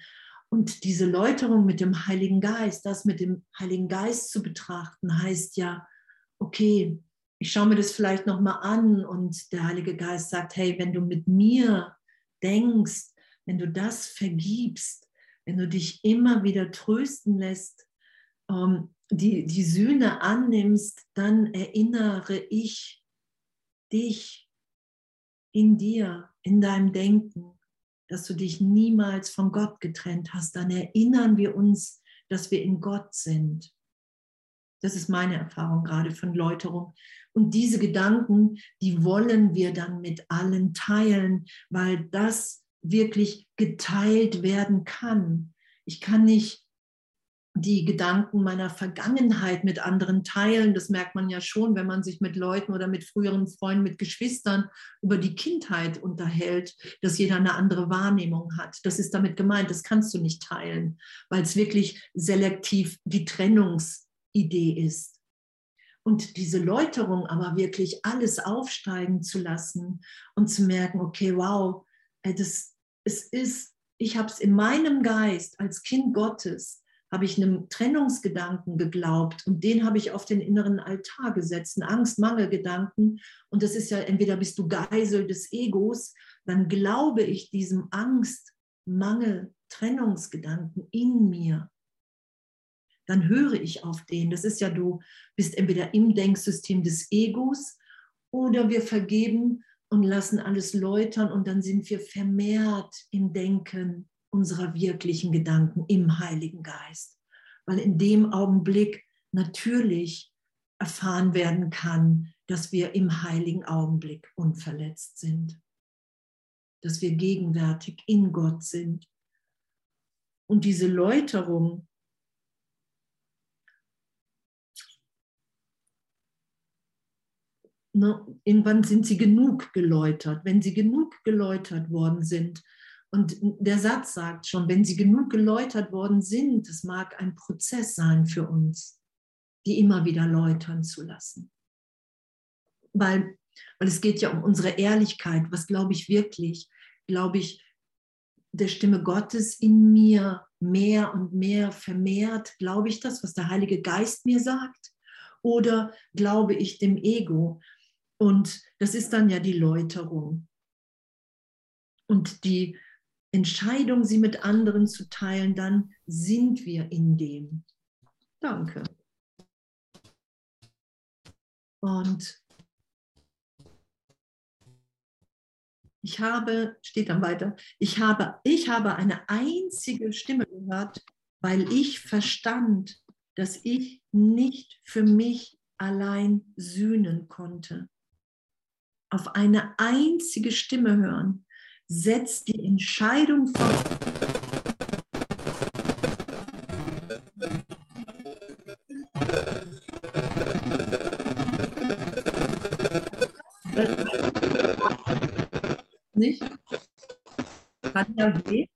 Und diese Läuterung mit dem Heiligen Geist, das mit dem Heiligen Geist zu betrachten, heißt ja, okay, ich schaue mir das vielleicht nochmal an und der Heilige Geist sagt, hey, wenn du mit mir denkst, wenn du das vergibst, wenn du dich immer wieder trösten lässt, ähm, die, die Sühne annimmst, dann erinnere ich dich in dir, in deinem Denken, dass du dich niemals von Gott getrennt hast. Dann erinnern wir uns, dass wir in Gott sind. Das ist meine Erfahrung gerade von Läuterung. Und diese Gedanken, die wollen wir dann mit allen teilen, weil das wirklich geteilt werden kann. Ich kann nicht die Gedanken meiner Vergangenheit mit anderen teilen. Das merkt man ja schon, wenn man sich mit Leuten oder mit früheren Freunden, mit Geschwistern über die Kindheit unterhält, dass jeder eine andere Wahrnehmung hat. Das ist damit gemeint, das kannst du nicht teilen, weil es wirklich selektiv die Trennungsidee ist. Und diese Läuterung aber wirklich alles aufsteigen zu lassen und zu merken, okay, wow, das, es ist, ich habe es in meinem Geist als Kind Gottes, habe ich einem Trennungsgedanken geglaubt und den habe ich auf den inneren Altar gesetzt, einen Angst-Mangel-Gedanken. Und das ist ja, entweder bist du Geisel des Egos, dann glaube ich diesem Angst-Mangel-Trennungsgedanken in mir. Dann höre ich auf den. Das ist ja, du bist entweder im Denksystem des Egos oder wir vergeben und lassen alles läutern und dann sind wir vermehrt im Denken unserer wirklichen Gedanken im Heiligen Geist, weil in dem Augenblick natürlich erfahren werden kann, dass wir im heiligen Augenblick unverletzt sind, dass wir gegenwärtig in Gott sind. Und diese Läuterung ne, irgendwann sind sie genug geläutert. Wenn sie genug geläutert worden sind, und der Satz sagt schon, wenn sie genug geläutert worden sind, es mag ein Prozess sein für uns, die immer wieder läutern zu lassen. Weil, weil es geht ja um unsere Ehrlichkeit. Was glaube ich wirklich? Glaube ich der Stimme Gottes in mir mehr und mehr vermehrt? Glaube ich das, was der Heilige Geist mir sagt? Oder glaube ich dem Ego? Und das ist dann ja die Läuterung. Und die Entscheidung, sie mit anderen zu teilen, dann sind wir in dem. Danke. Und ich habe, steht dann weiter, ich habe, ich habe eine einzige Stimme gehört, weil ich verstand, dass ich nicht für mich allein sühnen konnte auf eine einzige Stimme hören, setzt die Entscheidung voraus. Nicht? Kann ja weh.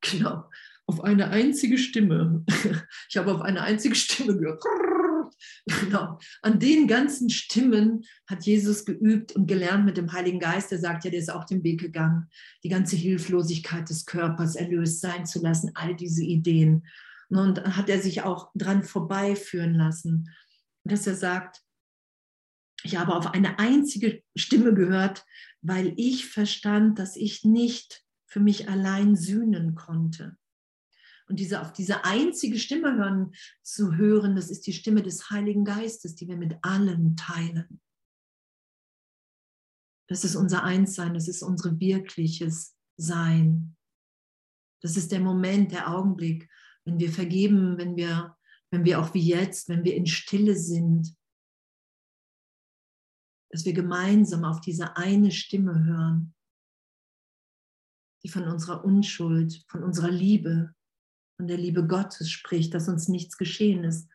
Genau auf eine einzige Stimme. Ich habe auf eine einzige Stimme gehört. Genau. An den ganzen Stimmen hat Jesus geübt und gelernt mit dem Heiligen Geist. Er sagt ja, der ist auch den Weg gegangen, die ganze Hilflosigkeit des Körpers erlöst sein zu lassen, all diese Ideen. Und hat er sich auch dran vorbeiführen lassen, dass er sagt, ich habe auf eine einzige Stimme gehört, weil ich verstand, dass ich nicht für mich allein sühnen konnte. Und diese, auf diese einzige Stimme hören, zu hören, das ist die Stimme des Heiligen Geistes, die wir mit allen teilen. Das ist unser Einssein, das ist unser wirkliches Sein. Das ist der Moment, der Augenblick, wenn wir vergeben, wenn wir, wenn wir auch wie jetzt, wenn wir in Stille sind, dass wir gemeinsam auf diese eine Stimme hören, die von unserer Unschuld, von unserer Liebe, von der Liebe Gottes spricht, dass uns nichts geschehen ist.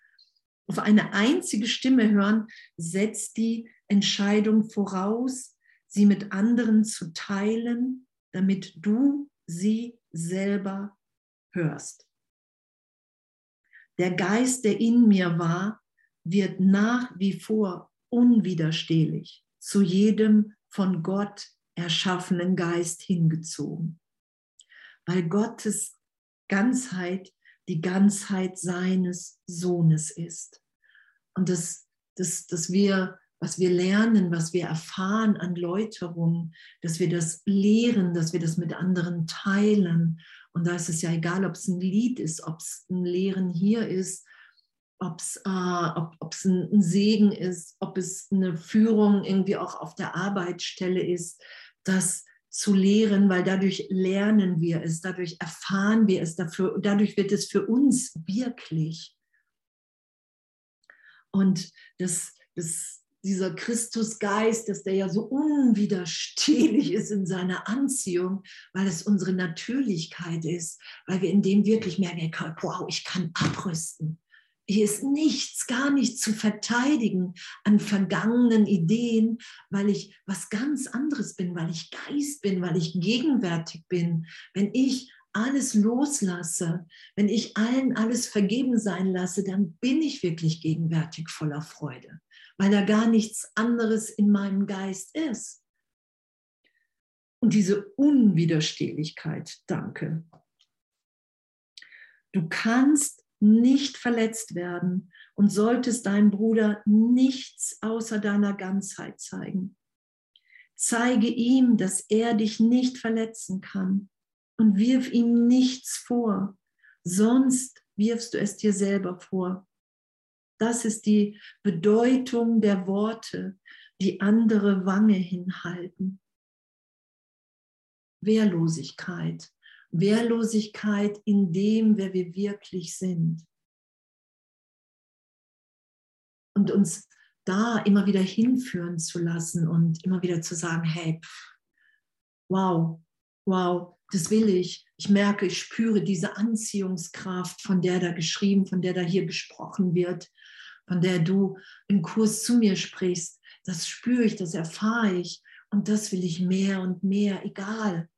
Auf eine einzige Stimme hören setzt die Entscheidung voraus, sie mit anderen zu teilen, damit du sie selber hörst. Der Geist, der in mir war, wird nach wie vor unwiderstehlich zu jedem von Gott erschaffenen Geist hingezogen, weil Gottes Ganzheit die Ganzheit seines Sohnes ist. Und das, das, dass wir was wir lernen, was wir erfahren an Läuterung, dass wir das lehren, dass wir das mit anderen teilen. Und da ist es ja egal, ob es ein Lied ist, ob es ein Lehren hier ist, ob's, äh, ob es ein, Segen ist, ob es eine Führung irgendwie auch auf der Arbeitsstelle ist, das zu lehren, weil dadurch lernen wir es, dadurch erfahren wir es, dafür, dadurch wird es für uns wirklich. Und das, das dieser Christusgeist, dass der ja so unwiderstehlich ist in seiner Anziehung, weil es unsere Natürlichkeit ist, weil wir in dem wirklich merken, wow, ich kann abrüsten. Hier ist nichts, gar nichts zu verteidigen an vergangenen Ideen, weil ich was ganz anderes bin, weil ich Geist bin, weil ich gegenwärtig bin. Wenn ich alles loslasse, wenn ich allen alles vergeben sein lasse, dann bin ich wirklich gegenwärtig voller Freude weil da gar nichts anderes in meinem Geist ist. Und diese Unwiderstehlichkeit, danke. Du kannst nicht verletzt werden und solltest deinem Bruder nichts außer deiner Ganzheit zeigen. Zeige ihm, dass er dich nicht verletzen kann und wirf ihm nichts vor, sonst wirfst du es dir selber vor. Das ist die Bedeutung der Worte, die andere Wange hinhalten. Wehrlosigkeit. Wehrlosigkeit in dem, wer wir wirklich sind. Und uns da immer wieder hinführen zu lassen und immer wieder zu sagen, hey, pff, wow, wow, das will ich. Ich merke, ich spüre diese Anziehungskraft, von der da geschrieben, von der da hier gesprochen wird von der du im Kurs zu mir sprichst, das spüre ich, das erfahre ich und das will ich mehr und mehr, egal.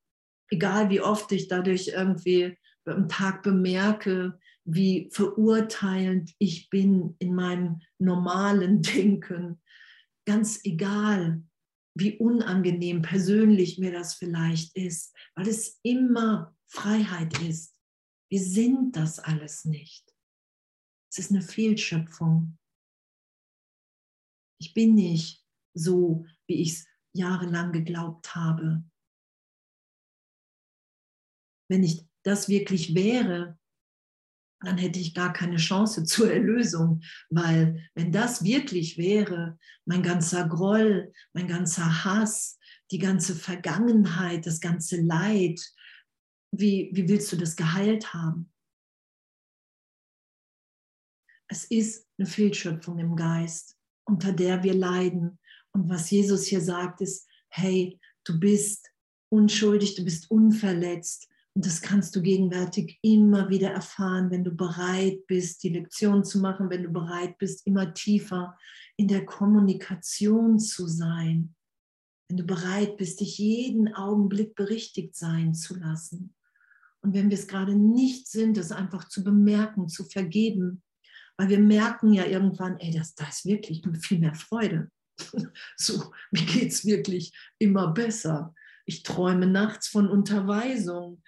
Egal wie oft ich dadurch irgendwie am Tag bemerke, wie verurteilend ich bin in meinem normalen Denken. Ganz egal, wie unangenehm persönlich mir das vielleicht ist, weil es immer Freiheit ist. Wir sind das alles nicht. Es ist eine Fehlschöpfung. Ich bin nicht so, wie ich es jahrelang geglaubt habe. Wenn ich das wirklich wäre, dann hätte ich gar keine Chance zur Erlösung, weil wenn das wirklich wäre, mein ganzer Groll, mein ganzer Hass, die ganze Vergangenheit, das ganze Leid, wie, wie willst du das geheilt haben? Es ist eine Fehlschöpfung im Geist unter der wir leiden. Und was Jesus hier sagt, ist, hey, du bist unschuldig, du bist unverletzt. Und das kannst du gegenwärtig immer wieder erfahren, wenn du bereit bist, die Lektion zu machen, wenn du bereit bist, immer tiefer in der Kommunikation zu sein, wenn du bereit bist, dich jeden Augenblick berichtigt sein zu lassen. Und wenn wir es gerade nicht sind, das einfach zu bemerken, zu vergeben, weil wir merken ja irgendwann, ey, das, das ist wirklich viel mehr Freude. So, mir geht es wirklich immer besser. Ich träume nachts von Unterweisung.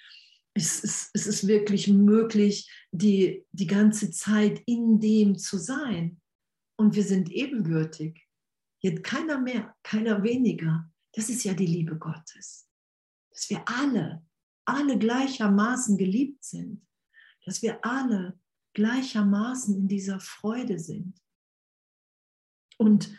Es ist, es ist wirklich möglich, die, die ganze Zeit in dem zu sein. Und wir sind ebenbürtig. Jetzt keiner mehr, keiner weniger. Das ist ja die Liebe Gottes. Dass wir alle, alle gleichermaßen geliebt sind. dass wir alle gleichermaßen in dieser Freude sind. Und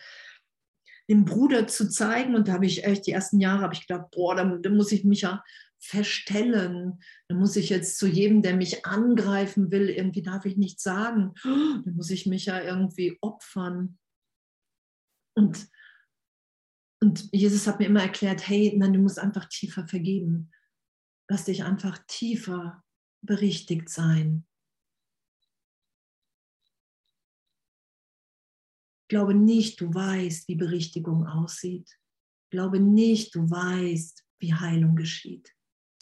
dem Bruder zu zeigen, und da habe ich echt die ersten Jahre, habe ich gedacht, boah, da, da muss ich mich ja verstellen. Da muss ich jetzt zu jedem, der mich angreifen will, irgendwie darf ich nichts sagen. Da muss ich mich ja irgendwie opfern. Und, und Jesus hat mir immer erklärt, hey, nein, du musst einfach tiefer vergeben. Lass dich einfach tiefer berichtigt sein. Glaube nicht, du weißt, wie Berichtigung aussieht. Glaube nicht, du weißt, wie Heilung geschieht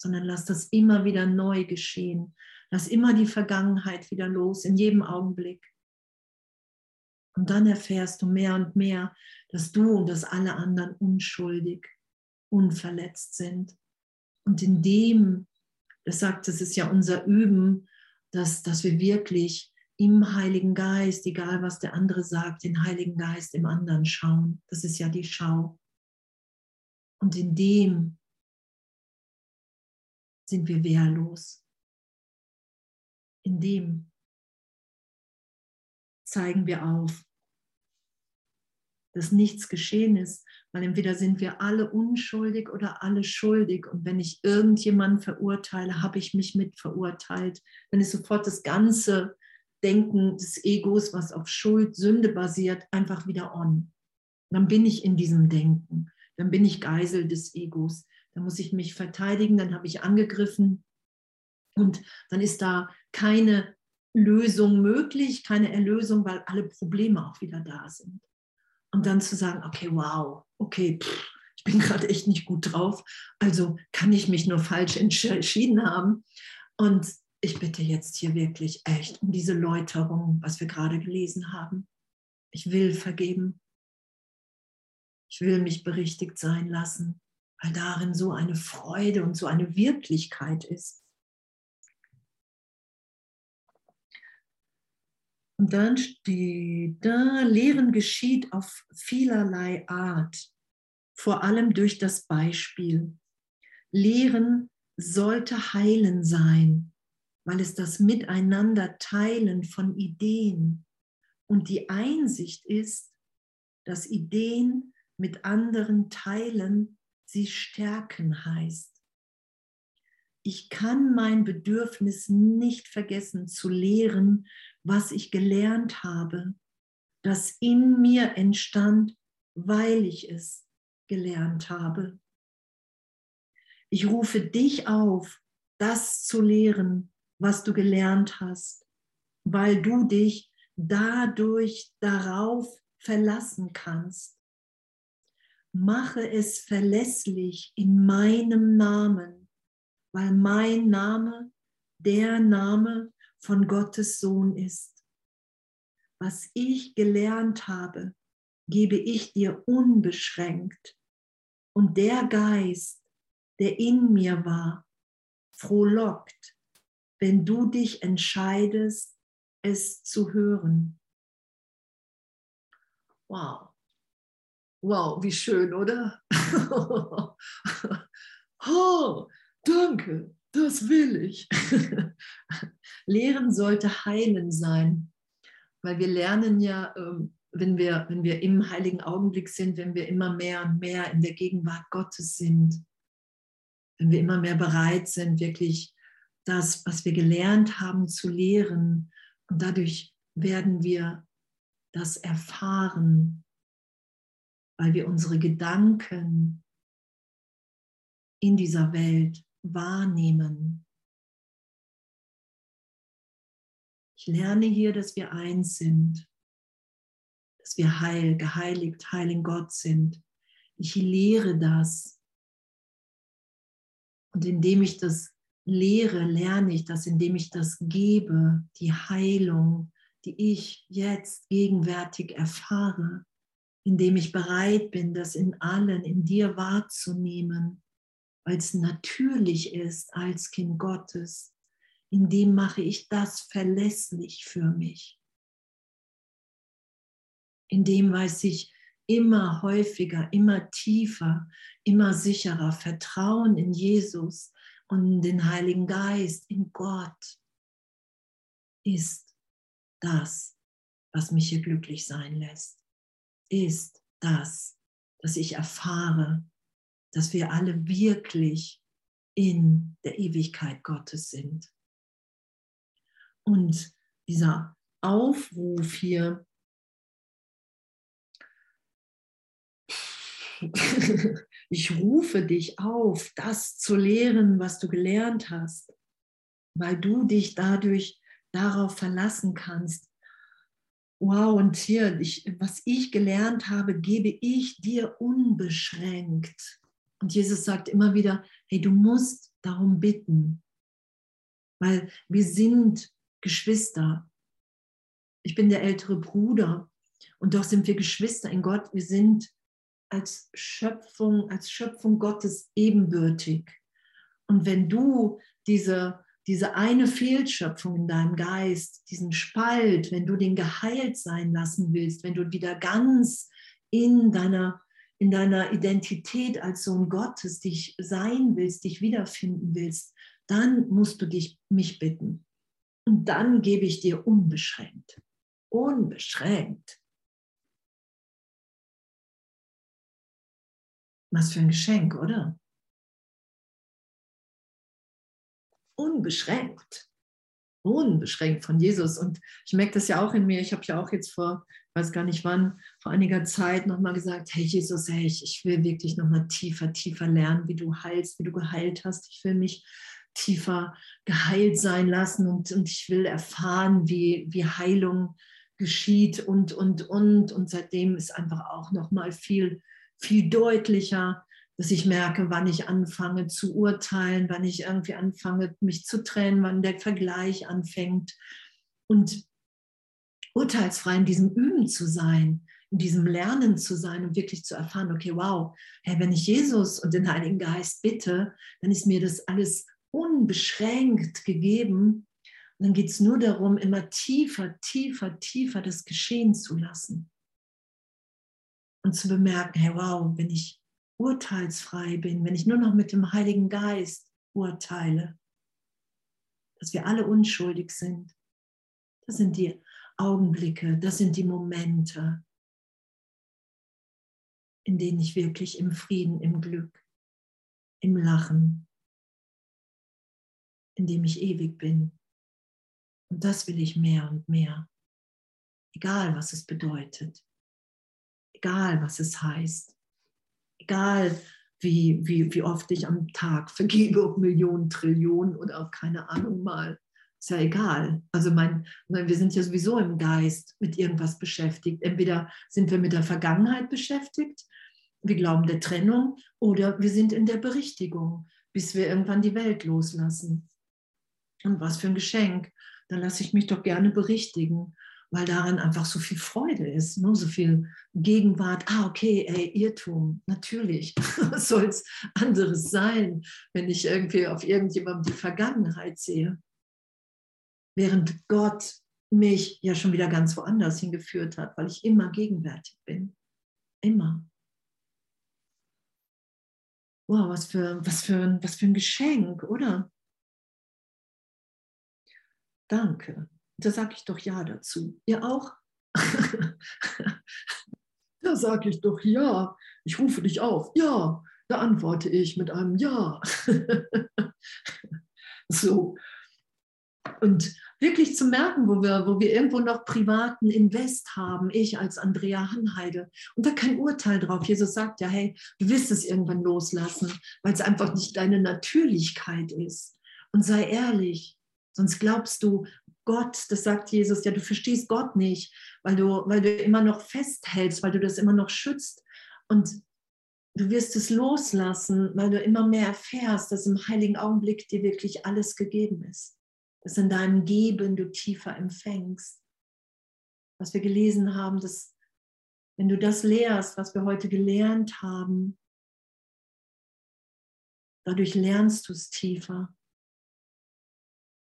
sondern lass das immer wieder neu geschehen. Lass immer die Vergangenheit wieder los, in jedem Augenblick. Und dann erfährst du mehr und mehr, dass du und dass alle anderen unschuldig, unverletzt sind. Und in dem, das sagt, das ist ja unser Üben, dass, dass wir wirklich im Heiligen Geist, egal was der andere sagt, den Heiligen Geist im anderen schauen. Das ist ja die Schau. Und in dem sind wir wehrlos. In dem zeigen wir auf, dass nichts geschehen ist, weil entweder sind wir alle unschuldig oder alle schuldig. Und wenn ich irgendjemanden verurteile, habe ich mich mit verurteilt. Dann ist sofort das ganze Denken des Egos, was auf Schuld, Sünde basiert, einfach wieder on. Dann bin ich in diesem Denken. Dann bin ich Geisel des Egos. Dann muss ich mich verteidigen, dann habe ich angegriffen und dann ist da keine Lösung möglich, keine Erlösung, weil alle Probleme auch wieder da sind. Und dann zu sagen, okay, wow, okay, pff, ich bin gerade echt nicht gut drauf, also kann ich mich nur falsch entschieden haben. Und ich bitte jetzt hier wirklich echt um diese Läuterung, was wir gerade gelesen haben. Ich will vergeben. Ich will mich berichtigt sein lassen weil darin so eine Freude und so eine Wirklichkeit ist. Und dann steht da, Lehren geschieht auf vielerlei Art, vor allem durch das Beispiel. Lehren sollte heilen sein, weil es das Miteinander teilen von Ideen und die Einsicht ist, dass Ideen mit anderen teilen sie stärken heißt. Ich kann mein Bedürfnis nicht vergessen zu lehren, was ich gelernt habe, das in mir entstand, weil ich es gelernt habe. Ich rufe dich auf, das zu lehren, was du gelernt hast, weil du dich dadurch darauf verlassen kannst mache es verlässlich in meinem Namen, weil mein Name der Name von Gottes Sohn ist. Was ich gelernt habe, gebe ich dir unbeschränkt. Und der Geist, der in mir war, frohlockt, wenn du dich entscheidest, es zu hören. Wow. Wow, wie schön, oder? oh, danke, das will ich. Lehren sollte heilen sein, weil wir lernen ja, ähm, wenn wir, wenn wir im heiligen Augenblick sind, wenn wir immer mehr und mehr in der Gegenwart Gottes sind, wenn wir immer mehr bereit sind, wirklich das, was wir gelernt haben, zu lehren. Und dadurch werden wir das erfahren, weil wir unsere Gedanken in dieser Welt wahrnehmen. Ich lerne hier, dass wir eins sind, dass wir heil, geheiligt, heil in Gott sind. Ich lehre das. Und indem ich das lehre, lerne ich das, indem ich das gebe, die Heilung, die ich jetzt gegenwärtig erfahre, indem ich bereit bin, das in allen, in dir wahrzunehmen, weil es natürlich ist als Kind Gottes. In dem mache ich das verlässlich für mich. In dem weiß ich immer häufiger, immer tiefer, immer sicherer Vertrauen in Jesus und den Heiligen Geist, in Gott. ist das, was mich hier glücklich sein lässt. Ist das, dass ich erfahre, dass wir alle wirklich in der Ewigkeit Gottes sind. Und dieser Aufruf hier, ich rufe dich auf, das zu lehren, was du gelernt hast, weil du dich dadurch darauf verlassen kannst. Wow, und hier, ich, was ich gelernt habe, gebe ich dir unbeschränkt. Und Jesus sagt immer wieder, hey, du musst darum bitten, weil wir sind Geschwister. Ich bin der ältere Bruder und doch sind wir Geschwister in Gott. Wir sind als Schöpfung, als Schöpfung Gottes ebenbürtig. Und wenn du diese, diese eine Fehlschöpfung in deinem Geist, diesen Spalt, wenn du den geheilt sein lassen willst, wenn du wieder ganz in deiner, in deiner Identität als Sohn Gottes dich sein willst, dich wiederfinden willst, dann musst du dich mich bitten. Und dann gebe ich dir unbeschränkt, unbeschränkt Was für ein Geschenk, oder? Unbeschränkt. Unbeschränkt von Jesus. Und ich merke das ja auch in mir. Ich habe ja auch jetzt vor, weiß gar nicht wann, vor einiger Zeit nochmal gesagt, hey Jesus, hey, ich, ich will wirklich nochmal tiefer, tiefer lernen, wie du heilst, wie du geheilt hast. Ich will mich tiefer geheilt sein lassen und, und ich will erfahren, wie, wie Heilung geschieht und, und, und. Und seitdem ist einfach auch nochmal viel viel deutlicher, dass ich merke, wann ich anfange zu urteilen, wann ich irgendwie anfange, mich zu trennen, wann der Vergleich anfängt. Und urteilsfrei in diesem Üben zu sein, in diesem Lernen zu sein und wirklich zu erfahren, okay, wow, hey, wenn ich Jesus und den Heiligen Geist bitte, dann ist mir das alles unbeschränkt gegeben. Und dann geht es nur darum, immer tiefer, tiefer, tiefer das geschehen zu lassen und zu bemerken, hey, wow, wenn ich urteilsfrei bin, wenn ich nur noch mit dem Heiligen Geist urteile, dass wir alle unschuldig sind. Das sind die Augenblicke, das sind die Momente, in denen ich wirklich im Frieden, im Glück, im Lachen, in dem ich ewig bin. Und das will ich mehr und mehr, egal was es bedeutet egal was es heißt, egal wie, wie, wie oft ich am Tag vergebe, ob Millionen, Trillionen oder auch keine Ahnung mal. Ist ja egal. Also mein, wir sind ja sowieso im Geist mit irgendwas beschäftigt. Entweder sind wir mit der Vergangenheit beschäftigt, wir glauben der Trennung, oder wir sind in der Berichtigung, bis wir irgendwann die Welt loslassen. Und was für ein Geschenk. Dann lasse ich mich doch gerne berichtigen weil darin einfach so viel Freude ist, ne? so viel Gegenwart. Ah, okay, ey, Irrtum, natürlich. Was soll es anderes sein, wenn ich irgendwie auf irgendjemandem die Vergangenheit sehe? Während Gott mich ja schon wieder ganz woanders hingeführt hat, weil ich immer gegenwärtig bin. Immer. Wow, was für, was für, was für ein Geschenk, oder? Danke. Da sage ich doch ja dazu. Ihr auch? da sage ich doch ja. Ich rufe dich auf. Ja. Da antworte ich mit einem Ja. so. Und wirklich zu merken, wo wir, wo wir irgendwo noch privaten Invest haben, ich als Andrea Hanheide. Und da kein Urteil drauf. Jesus sagt ja, hey, du wirst es irgendwann loslassen, weil es einfach nicht deine Natürlichkeit ist. Und sei ehrlich, sonst glaubst du, Gott, das sagt Jesus, ja, du verstehst Gott nicht, weil du, weil du immer noch festhältst, weil du das immer noch schützt. Und du wirst es loslassen, weil du immer mehr erfährst, dass im heiligen Augenblick dir wirklich alles gegeben ist. Dass in deinem Geben du tiefer empfängst. Was wir gelesen haben, dass wenn du das lehrst, was wir heute gelernt haben, dadurch lernst du es tiefer.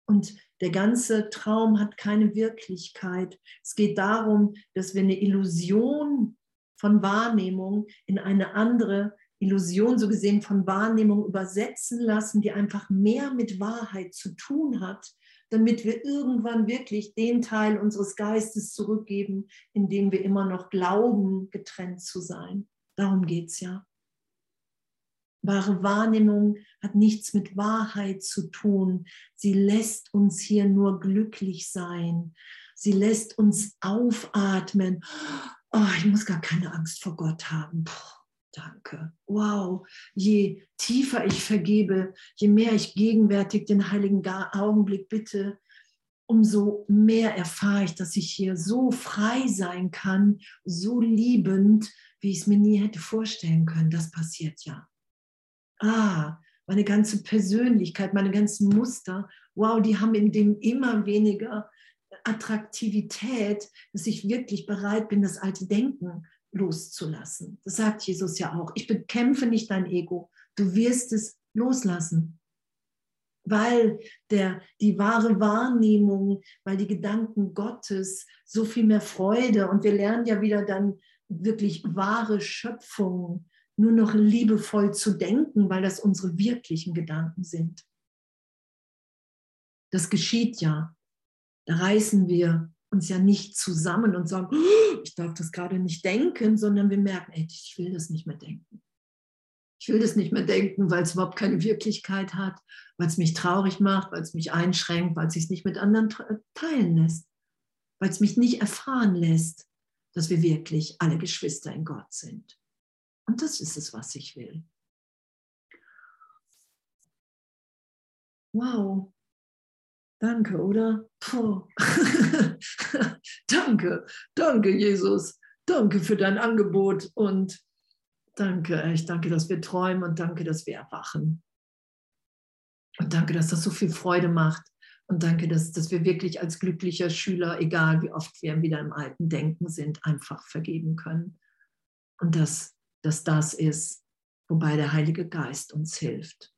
Und der ganze Traum hat keine Wirklichkeit. Es geht darum, dass wir eine Illusion von Wahrnehmung in eine andere Illusion, so gesehen von Wahrnehmung übersetzen lassen, die einfach mehr mit Wahrheit zu tun hat, damit wir irgendwann wirklich den Teil unseres Geistes zurückgeben, in dem wir immer noch glauben, getrennt zu sein. Darum geht es ja. Wahre Wahrnehmung hat nichts mit Wahrheit zu tun. Sie lässt uns hier nur glücklich sein. Sie lässt uns aufatmen. Oh, ich muss gar keine Angst vor Gott haben. Puh, danke. Wow. Je tiefer ich vergebe, je mehr ich gegenwärtig den heiligen Augenblick bitte, umso mehr erfahre ich, dass ich hier so frei sein kann, so liebend, wie ich es mir nie hätte vorstellen können. Das passiert ja ah, meine ganze Persönlichkeit, meine ganzen Muster, wow, die haben in dem immer weniger Attraktivität, dass ich wirklich bereit bin, das alte Denken loszulassen. Das sagt Jesus ja auch. Ich bekämpfe nicht dein Ego. Du wirst es loslassen. Weil der, die wahre Wahrnehmung, weil die Gedanken Gottes so viel mehr Freude und wir lernen ja wieder dann wirklich wahre Schöpfung nur noch liebevoll zu denken, weil das unsere wirklichen Gedanken sind. Das geschieht ja. Da reißen wir uns ja nicht zusammen und sagen, oh, ich darf das gerade nicht denken, sondern wir merken, ey, ich will das nicht mehr denken. Ich will das nicht mehr denken, weil es überhaupt keine Wirklichkeit hat, weil es mich traurig macht, weil es mich einschränkt, weil es sich nicht mit anderen teilen lässt, weil es mich nicht erfahren lässt, dass wir wirklich alle Geschwister in Gott sind. Und das ist es, was ich will. Wow. Danke, oder? danke, danke, Jesus. Danke für dein Angebot und danke, ich danke, dass wir träumen und danke, dass wir erwachen. Und danke, dass das so viel Freude macht. Und danke, dass, dass wir wirklich als glücklicher Schüler, egal wie oft wir wieder im alten Denken sind, einfach vergeben können. Und dass dass das ist, wobei der Heilige Geist uns hilft.